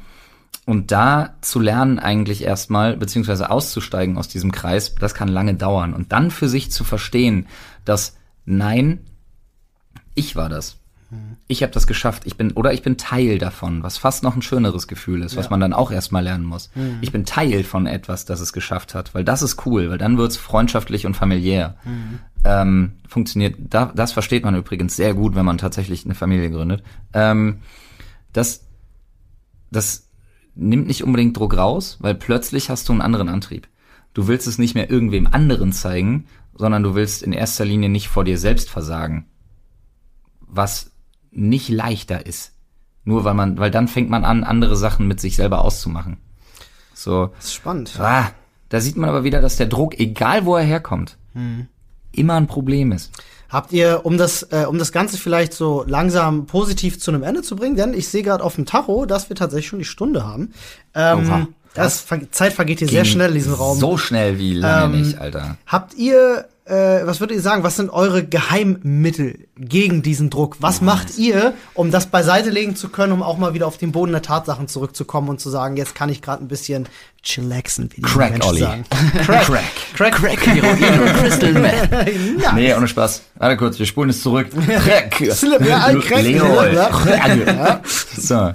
und da zu lernen eigentlich erstmal, beziehungsweise auszusteigen aus diesem Kreis, das kann lange dauern. Und dann für sich zu verstehen, dass nein, ich war das. Ich habe das geschafft. Ich bin oder ich bin Teil davon, was fast noch ein schöneres Gefühl ist, was Ja. man dann auch erstmal lernen muss. Ich bin Teil von etwas, das es geschafft hat, weil das ist cool, weil dann wird's freundschaftlich und familiär. Ähm, funktioniert. Da, das versteht man übrigens sehr gut, wenn man tatsächlich eine Familie gründet. Ähm, das, das nimmt nicht unbedingt Druck raus, weil plötzlich hast du einen anderen Antrieb. Du willst es nicht mehr irgendwem anderen zeigen, sondern du willst in erster Linie nicht vor dir selbst versagen. Was nicht leichter ist. Nur weil man, weil dann fängt man an, andere Sachen mit sich selber auszumachen. So, Das ist spannend. ah, da sieht man aber wieder, dass der Druck, egal wo er herkommt, immer ein Problem ist. Habt ihr, um das, äh, um das Ganze vielleicht so langsam positiv zu einem Ende zu bringen, denn ich sehe gerade auf dem Tacho, dass wir tatsächlich schon die Stunde haben. Ähm, Oha. das, Zeit vergeht hier sehr schnell in diesem Raum. So schnell wie lange Ähm, nicht, Alter. Habt ihr, äh, was würdet ihr sagen, was sind eure Geheimmittel gegen diesen Druck? Was macht ihr, um das beiseite legen zu können, um auch mal wieder auf den Boden der Tatsachen zurückzukommen und zu sagen, jetzt kann ich gerade ein bisschen chillaxen, wie die Crack, Menschen Olli. sagen. <laughs> Crack. Crack. Crack, Heroin und <laughs> Crystal Meth. Ja. Nee, ohne Spaß. Warte kurz, wir spulen es zurück. Crack. <laughs> Slip, ja, ein Crack. Leroy. Crack. So.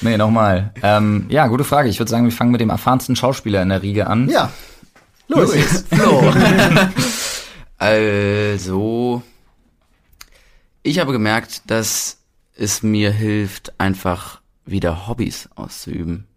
Nee, nochmal. Ähm, ja, gute Frage. Ich würde sagen, wir fangen mit dem erfahrensten Schauspieler in der Riege an. Ja. Los. Flo. Also, ich habe gemerkt, dass es mir hilft, einfach wieder Hobbys auszuüben.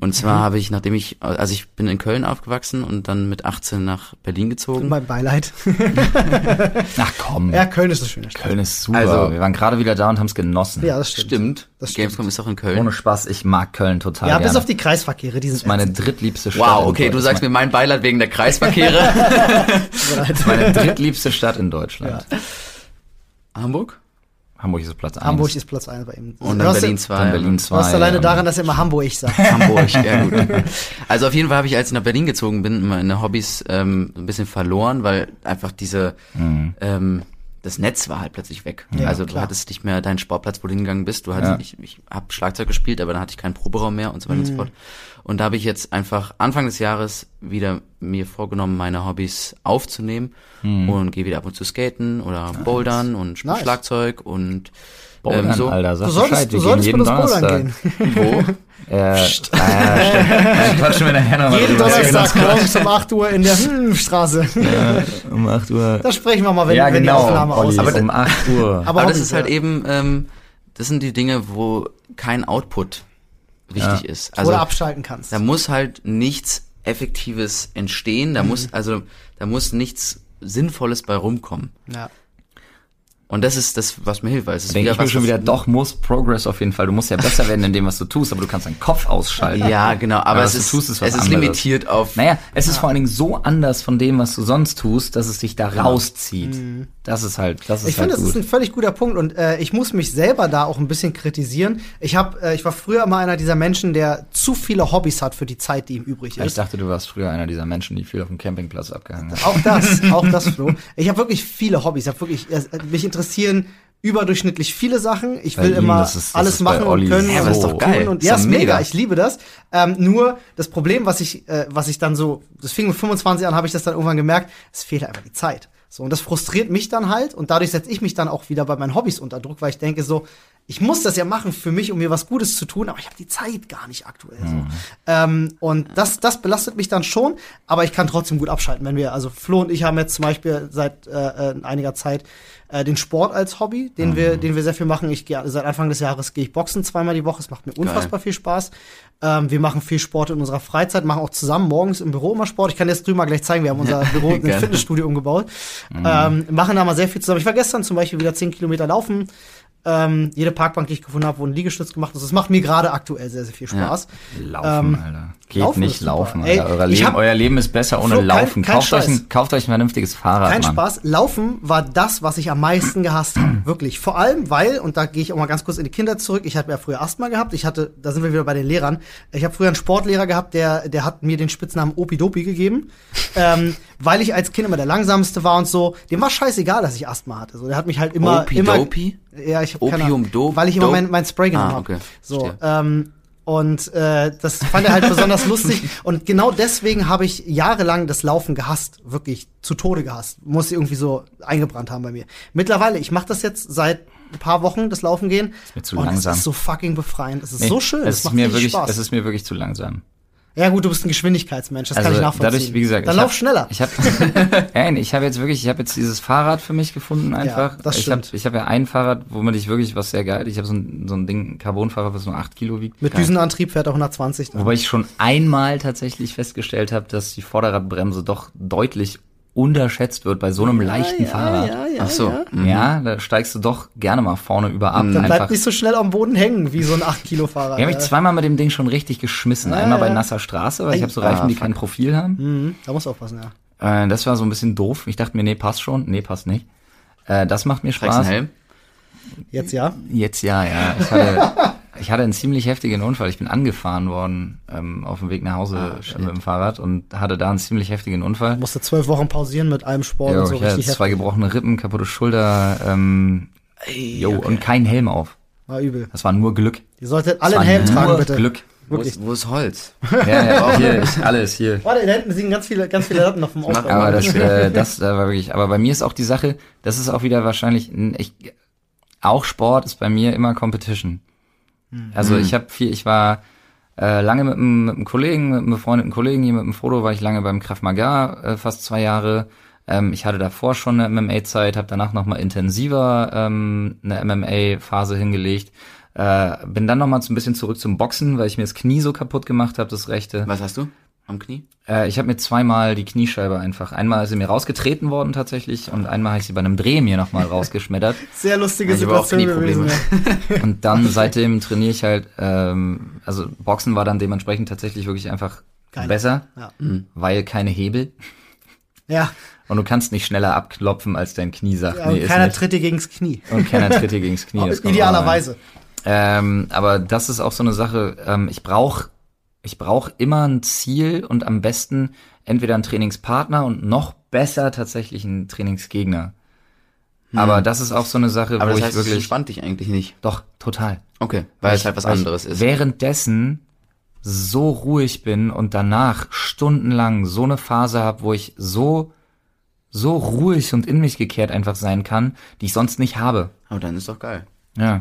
Und zwar habe ich, nachdem ich, also ich bin in Köln aufgewachsen und dann mit 18 nach Berlin gezogen. Mein Beileid. <laughs> Ach komm. Ja, Köln ist eine schöne Stadt. Köln ist super. Also- wir waren gerade wieder da und haben es genossen. Ja, das stimmt. Stimmt. Das stimmt. Gamescom ist auch in Köln. Ohne Spaß, ich mag Köln total Ja, gerne. bis auf die Kreisverkehre, die sind meine ätzend. drittliebste Stadt. Wow, in okay, du sagst mir mein Beileid wegen der Kreisverkehre. <laughs> Das ist meine drittliebste Stadt in Deutschland. Hamburg? Hamburg ist Platz 1. Hamburg ist Platz 1 bei ihm. Und dann Berlin 2. Dann Berlin 2. Du hast alleine ja. daran, dass er immer Hamburg sagt. <laughs> Hamburg, ja gut. <laughs> Also auf jeden Fall habe ich, als ich nach Berlin gezogen bin, meine Hobbys ähm, ein bisschen verloren, weil einfach diese ähm, das Netz war halt plötzlich weg. Ja, also du klar. hattest nicht mehr deinen Sportplatz, wo du hingegangen bist. Du hattest, Ja. ich, ich habe Schlagzeug gespielt, aber dann hatte ich keinen Proberaum mehr und so weiter und so fort. Und da habe ich jetzt einfach Anfang des Jahres wieder mir vorgenommen, meine Hobbys aufzunehmen und gehe wieder ab und zu skaten oder bouldern und Nice. Schlagzeug und Bouldern, ähm, so. Alter, sag Du solltest, Bescheid, du wir solltest gehen für jeden das Bouldern Donnerstag. gehen. <laughs> Wo? <laughs> Äh, ah, stimmt. <laughs> Dann quatschen wir nachher nochmal Jeden. Donnerstag morgens um 8 Uhr in der hm, Straße. Um 8 Uhr. Da sprechen wir mal, wenn, ja, wenn genau, die Aufnahme Olli, aus Aber um 8 Uhr. Aber Aber das ist halt ja. eben, ähm, das sind die Dinge, wo kein Output wichtig Ja. ist. Wo Also du abschalten kannst. da muss halt nichts Effektives entstehen, da Mhm. muss, also da muss nichts Sinnvolles bei rumkommen. Ja. Und das ist das, was mir hilft, weil es ist Denke wieder ich mir was, schon was- wieder, doch muss Progress auf jeden Fall. Du musst ja besser werden in dem, was du tust, aber du kannst deinen Kopf ausschalten. Ja, genau, aber, Aber es was du ist, tust, ist was es ist anderes. limitiert auf, Naja, es ist vor allen Dingen so anders von dem, was du sonst tust, dass es dich da rauszieht. Das ist halt, das ist Ich finde, halt das ist ein völlig guter Punkt und äh, ich muss mich selber da auch ein bisschen kritisieren. Ich habe, äh, ich war früher immer einer dieser Menschen, der zu viele Hobbys hat für die Zeit, die ihm übrig ich ist. dachte, du warst früher einer dieser Menschen, die viel auf dem Campingplatz abgehangen haben. Auch das, auch das, Flo. Ich habe wirklich viele Hobbys. Ich habe wirklich, äh, mich interessieren überdurchschnittlich viele Sachen. Ich will ihm, immer das ist- das alles machen und können. so- und aber ist doch geil. Und ja, ist mega. mega. Ich liebe das. Ähm, nur das Problem, was ich, äh, was ich dann so, das fing mit 25 an, habe ich das dann irgendwann gemerkt, es fehlt einfach die Zeit. So, und das frustriert mich dann halt und dadurch setze ich mich dann auch wieder bei meinen Hobbys unter Druck, weil ich denke so, ich muss das ja machen für mich, um mir was Gutes zu tun, aber ich habe die Zeit gar nicht aktuell so. Ähm, und das, das belastet mich dann schon, aber ich kann trotzdem gut abschalten, wenn wir, also Flo und ich haben jetzt zum Beispiel seit äh, äh, einiger Zeit äh, den Sport als Hobby, den wir, den wir sehr viel machen. Ich gehe seit Anfang des Jahres gehe ich boxen zweimal die Woche. Es macht mir unfassbar viel Spaß. Ähm, wir machen viel Sport in unserer Freizeit, machen auch zusammen morgens im Büro immer Sport. Ich kann jetzt drüben mal gleich zeigen, wir haben unser Büro <laughs> in ein. Fitnessstudio umgebaut. Ähm, machen da mal sehr viel zusammen. Ich war gestern zum Beispiel wieder 10 Kilometer laufen. Ähm, jede Parkbank, die ich gefunden habe, wurden Liegestütz gemacht. Also es macht mir gerade aktuell sehr, sehr viel Spaß. Laufen, Alter. Geht Laufen nicht laufen, Ey, Alter. Euer ich Leben, hab- euer Leben ist besser ohne Flo, kein- Laufen. kein kauft, euch ein, kauft euch ein vernünftiges Fahrrad, Kein Mann. Spaß. Laufen war das, was ich am meisten gehasst habe. <clears throat> Wirklich. Vor allem, weil, und da gehe ich auch mal ganz kurz in die Kinder zurück, ich hatte ja früher Asthma gehabt. Ich hatte, da sind wir wieder bei den Lehrern. Ich habe früher einen Sportlehrer gehabt, der, der hat mir den Spitznamen Opidopi gegeben. <laughs> ähm, weil ich als Kind immer der langsamste war und so. Dem war scheißegal, dass ich Asthma hatte. So, der hat mich halt immer. Opidopi? immer ja, ich hab keine Opium, Dope, Weil ich immer mein, mein Spray genommen Ah, habe. okay. So, Verstehe. ähm, und äh, das fand er halt besonders lustig. <laughs> Und genau deswegen habe ich jahrelang das Laufen gehasst, wirklich zu Tode gehasst. Muss sie irgendwie so eingebrannt haben bei mir. Mittlerweile, ich mache das jetzt seit ein paar Wochen, das Laufen gehen. mir zu und langsam. es ist so fucking befreiend. Es ist Nee, so schön. Es Es ist macht mir wirklich, Spaß. es ist mir wirklich zu langsam. Ja gut, du bist ein Geschwindigkeitsmensch, das kann ich nachvollziehen. Also dadurch, wie gesagt, Dann ich lauf hab, schneller. Ich habe, <laughs> nein, ich habe jetzt wirklich, ich habe jetzt dieses Fahrrad für mich gefunden einfach. das ich habe, stimmt. ich habe ja ein Fahrrad, womit ich wirklich was sehr geil. Ich habe so ein, so ein Ding, ein Carbonfahrrad, was nur 8 Kilo wiegt. Mit Düsenantrieb fährt er 120. Dann. Wobei ich schon einmal tatsächlich festgestellt habe, dass die Vorderradbremse doch deutlich unterschätzt wird bei so einem leichten Fahrrad. Ja, ja, Ach so. ja. mhm. Ja, da steigst du doch gerne mal vorne über ab. Dann einfach. bleibt nicht so schnell am Boden hängen wie so ein 8-Kilo-Fahrrad. Ich habe mich zweimal mit dem Ding schon richtig geschmissen. Einmal bei ja. nasser Straße, weil ich habe so Reifen, Ah, die fuck. kein Profil haben. Mhm, da musst du aufpassen, ja. Äh, das war so ein bisschen doof. Ich dachte mir, nee, passt schon. Nee, passt nicht. Äh, das macht mir Spaß. Helm? Jetzt ja. Jetzt ja, ja. Ich hatte, ich hatte einen ziemlich heftigen Unfall. Ich bin angefahren worden ähm, auf dem Weg nach Hause Ah, mit dem Fahrrad und hatte da einen ziemlich heftigen Unfall. Musste zwölf Wochen pausieren mit allem Sport Jo, und so ich hatte richtig zwei heftig. gebrochene Rippen, kaputte Schulter, ähm, jo, und kein Helm auf. War übel. Das war nur Glück. Ihr solltet alle einen Helm tragen, bitte. Glück. Wo Wirklich. ist, wo ist Holz? <laughs> Ja, ja, hier, ist alles hier. Warte, da hinten liegen ganz viele, ganz viele Latten noch vom Aufbau. Aber das, <laughs> äh, das äh, war wirklich, aber bei mir ist auch die Sache, das ist auch wieder wahrscheinlich, ich, auch Sport ist bei mir immer Competition. Also ich habe viel, ich war äh, lange mit einem, mit einem Kollegen, mit einem befreundeten Kollegen hier mit dem Foto, war ich lange beim Krav Maga, äh, fast zwei Jahre. Ähm, ich hatte davor schon eine MMA-Zeit, habe danach nochmal intensiver ähm, eine MMA-Phase hingelegt. Äh, bin dann nochmal so ein bisschen zurück zum Boxen, weil ich mir das Knie so kaputt gemacht habe, das rechte. Was hast du? Am Knie? Äh, ich habe mir zweimal die Kniescheibe einfach. Einmal ist sie mir rausgetreten worden tatsächlich und einmal habe ich sie bei einem Dreh mir nochmal <laughs> rausgeschmettert. Sehr lustige auch Situation gewesen. Knieprobleme. Ja. <laughs> Und dann seitdem trainiere ich halt, ähm, also Boxen war dann dementsprechend tatsächlich wirklich einfach Geil. besser, Ja. weil keine Hebel. ja. Und du kannst nicht schneller abklopfen, als dein Knie sagt. ja nee, keiner tritt dir gegens Knie. Und keiner tritt dir gegens <laughs> Knie. auch Idealerweise. Ähm, aber das ist auch so eine Sache, ähm, ich brauche ich brauch immer ein Ziel und am besten entweder einen Trainingspartner und noch besser tatsächlich einen Trainingsgegner. Aber das ist auch so eine Sache, Aber wo das ich heißt, es wirklich. entspannt dich eigentlich nicht. Doch, total. Okay, weil es halt was Weil ich anderes ist. Währenddessen so ruhig bin und danach stundenlang so eine Phase habe, wo ich so so ruhig und in mich gekehrt einfach sein kann, die ich sonst nicht habe. Aber dann ist doch geil. Ja.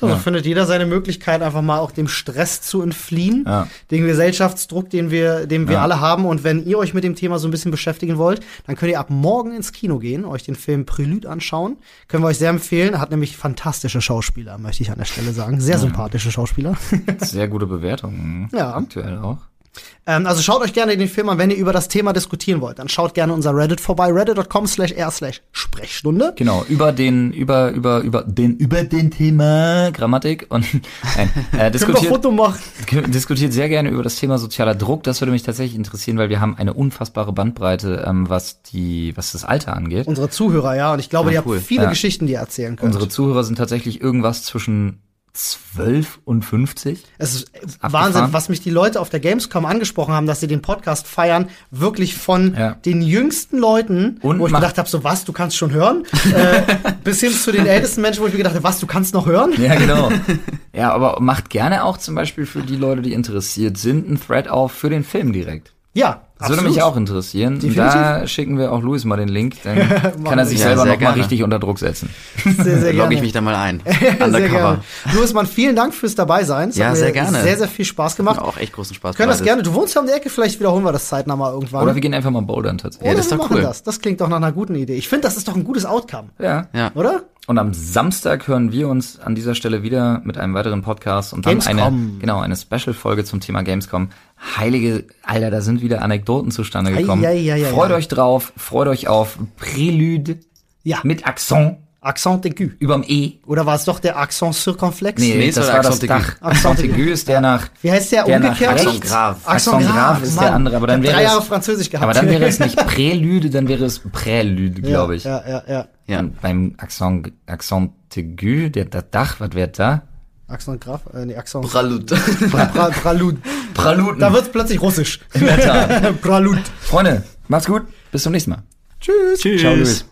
So, Ja. findet jeder seine Möglichkeit, einfach mal auch dem Stress zu entfliehen, Ja. den Gesellschaftsdruck, den wir, den wir Ja. alle haben. Und wenn ihr euch mit dem Thema so ein bisschen beschäftigen wollt, dann könnt ihr ab morgen ins Kino gehen, euch den Film Prelude anschauen. Können wir euch sehr empfehlen. Er hat nämlich fantastische Schauspieler, möchte ich an der Stelle sagen. Sehr sympathische Schauspieler. <laughs> Sehr gute Bewertungen. Ja. Aktuell auch. Ähm, also schaut euch gerne den Film an, wenn ihr über das Thema diskutieren wollt. Dann schaut gerne unser Reddit vorbei, reddit.com slash r slash Sprechstunde. Genau, über den, über, über, über den, über den Thema Grammatik und <laughs> nein, äh, diskutiert, Foto machen? diskutiert sehr gerne über das Thema sozialer Druck. Das würde mich tatsächlich interessieren, weil wir haben eine unfassbare Bandbreite, ähm, was die, was das Alter angeht. Unsere Zuhörer, ja. Und ich glaube, Ah, ihr cool. habt viele Ja. Geschichten, die ihr erzählen könnt. Unsere Zuhörer sind tatsächlich irgendwas zwischen 12 und 50. Es ist abgefahren. Wahnsinn, was mich die Leute auf der Gamescom angesprochen haben, dass sie den Podcast feiern, wirklich von Ja. den jüngsten Leuten, Und wo ich gedacht habe, so was, du kannst schon hören, <laughs> äh, bis hin zu den ältesten Menschen, wo ich mir gedacht habe, was, du kannst noch hören? Ja, genau. <laughs> ja, aber macht gerne auch zum Beispiel für die Leute, die interessiert sind, einen Thread auf für den Film direkt. Ja, Das würde mich auch interessieren. Und Definitiv. Da schicken wir auch Luis mal den Link, dann <laughs> kann er sich selber Ja, sehr noch mal gerne. richtig unter Druck setzen. <laughs> Sehr, sehr Logge gerne. ich mich da mal ein. <laughs> Undercover. Louis, Mann, vielen Dank fürs dabei sein. Es Ja, hat mir sehr gerne. Sehr, sehr viel Spaß gemacht. Auch echt großen Spaß. Können das gerne. Du wohnst ja um die Ecke, vielleicht wiederholen wir das zeitnah mal irgendwann. Oder wir gehen einfach mal bouldern tatsächlich. Oder das ist wir doch machen cool. das. Das klingt doch nach einer guten Idee. Ich finde, das ist doch ein gutes Outcome, Ja. Ja. oder? Und am Samstag hören wir uns an dieser Stelle wieder mit einem weiteren Podcast und dann Gamescom. eine, genau, eine Special-Folge zum Thema Gamescom. Heilige, Alter, da sind wieder Anekdoten zustande gekommen. Ei, ei, ei, ei, freut ei. euch drauf, freut euch auf Prelude Ja. mit Accent. Accent aigu. Überm E. Oder war es doch der Accent circonflex? Nee, Nee, das war der das Accent aigu. Dach. Accent aigu ist der nach. Wie heißt der, Der umgekehrt? Accent grave. Accent grave ist der andere, aber dann wäre drei Jahre es- Französisch gehabt. Aber dann wäre es nicht <laughs> Prälude, dann wäre es Prälude, glaube ich. Ja, ja, ja. Ja. Und beim Accent, Accent aigu, der, das Dach, was wird da? Accent grave, äh, nee, Accent. Pralut. <laughs> Pra, pra, Pralud. Praluden. Da wird's plötzlich russisch. In der Tat. <laughs> Pralud. Freunde, macht's gut. Bis zum nächsten Mal. Tschüss. Tschüss. Ciao, Luis.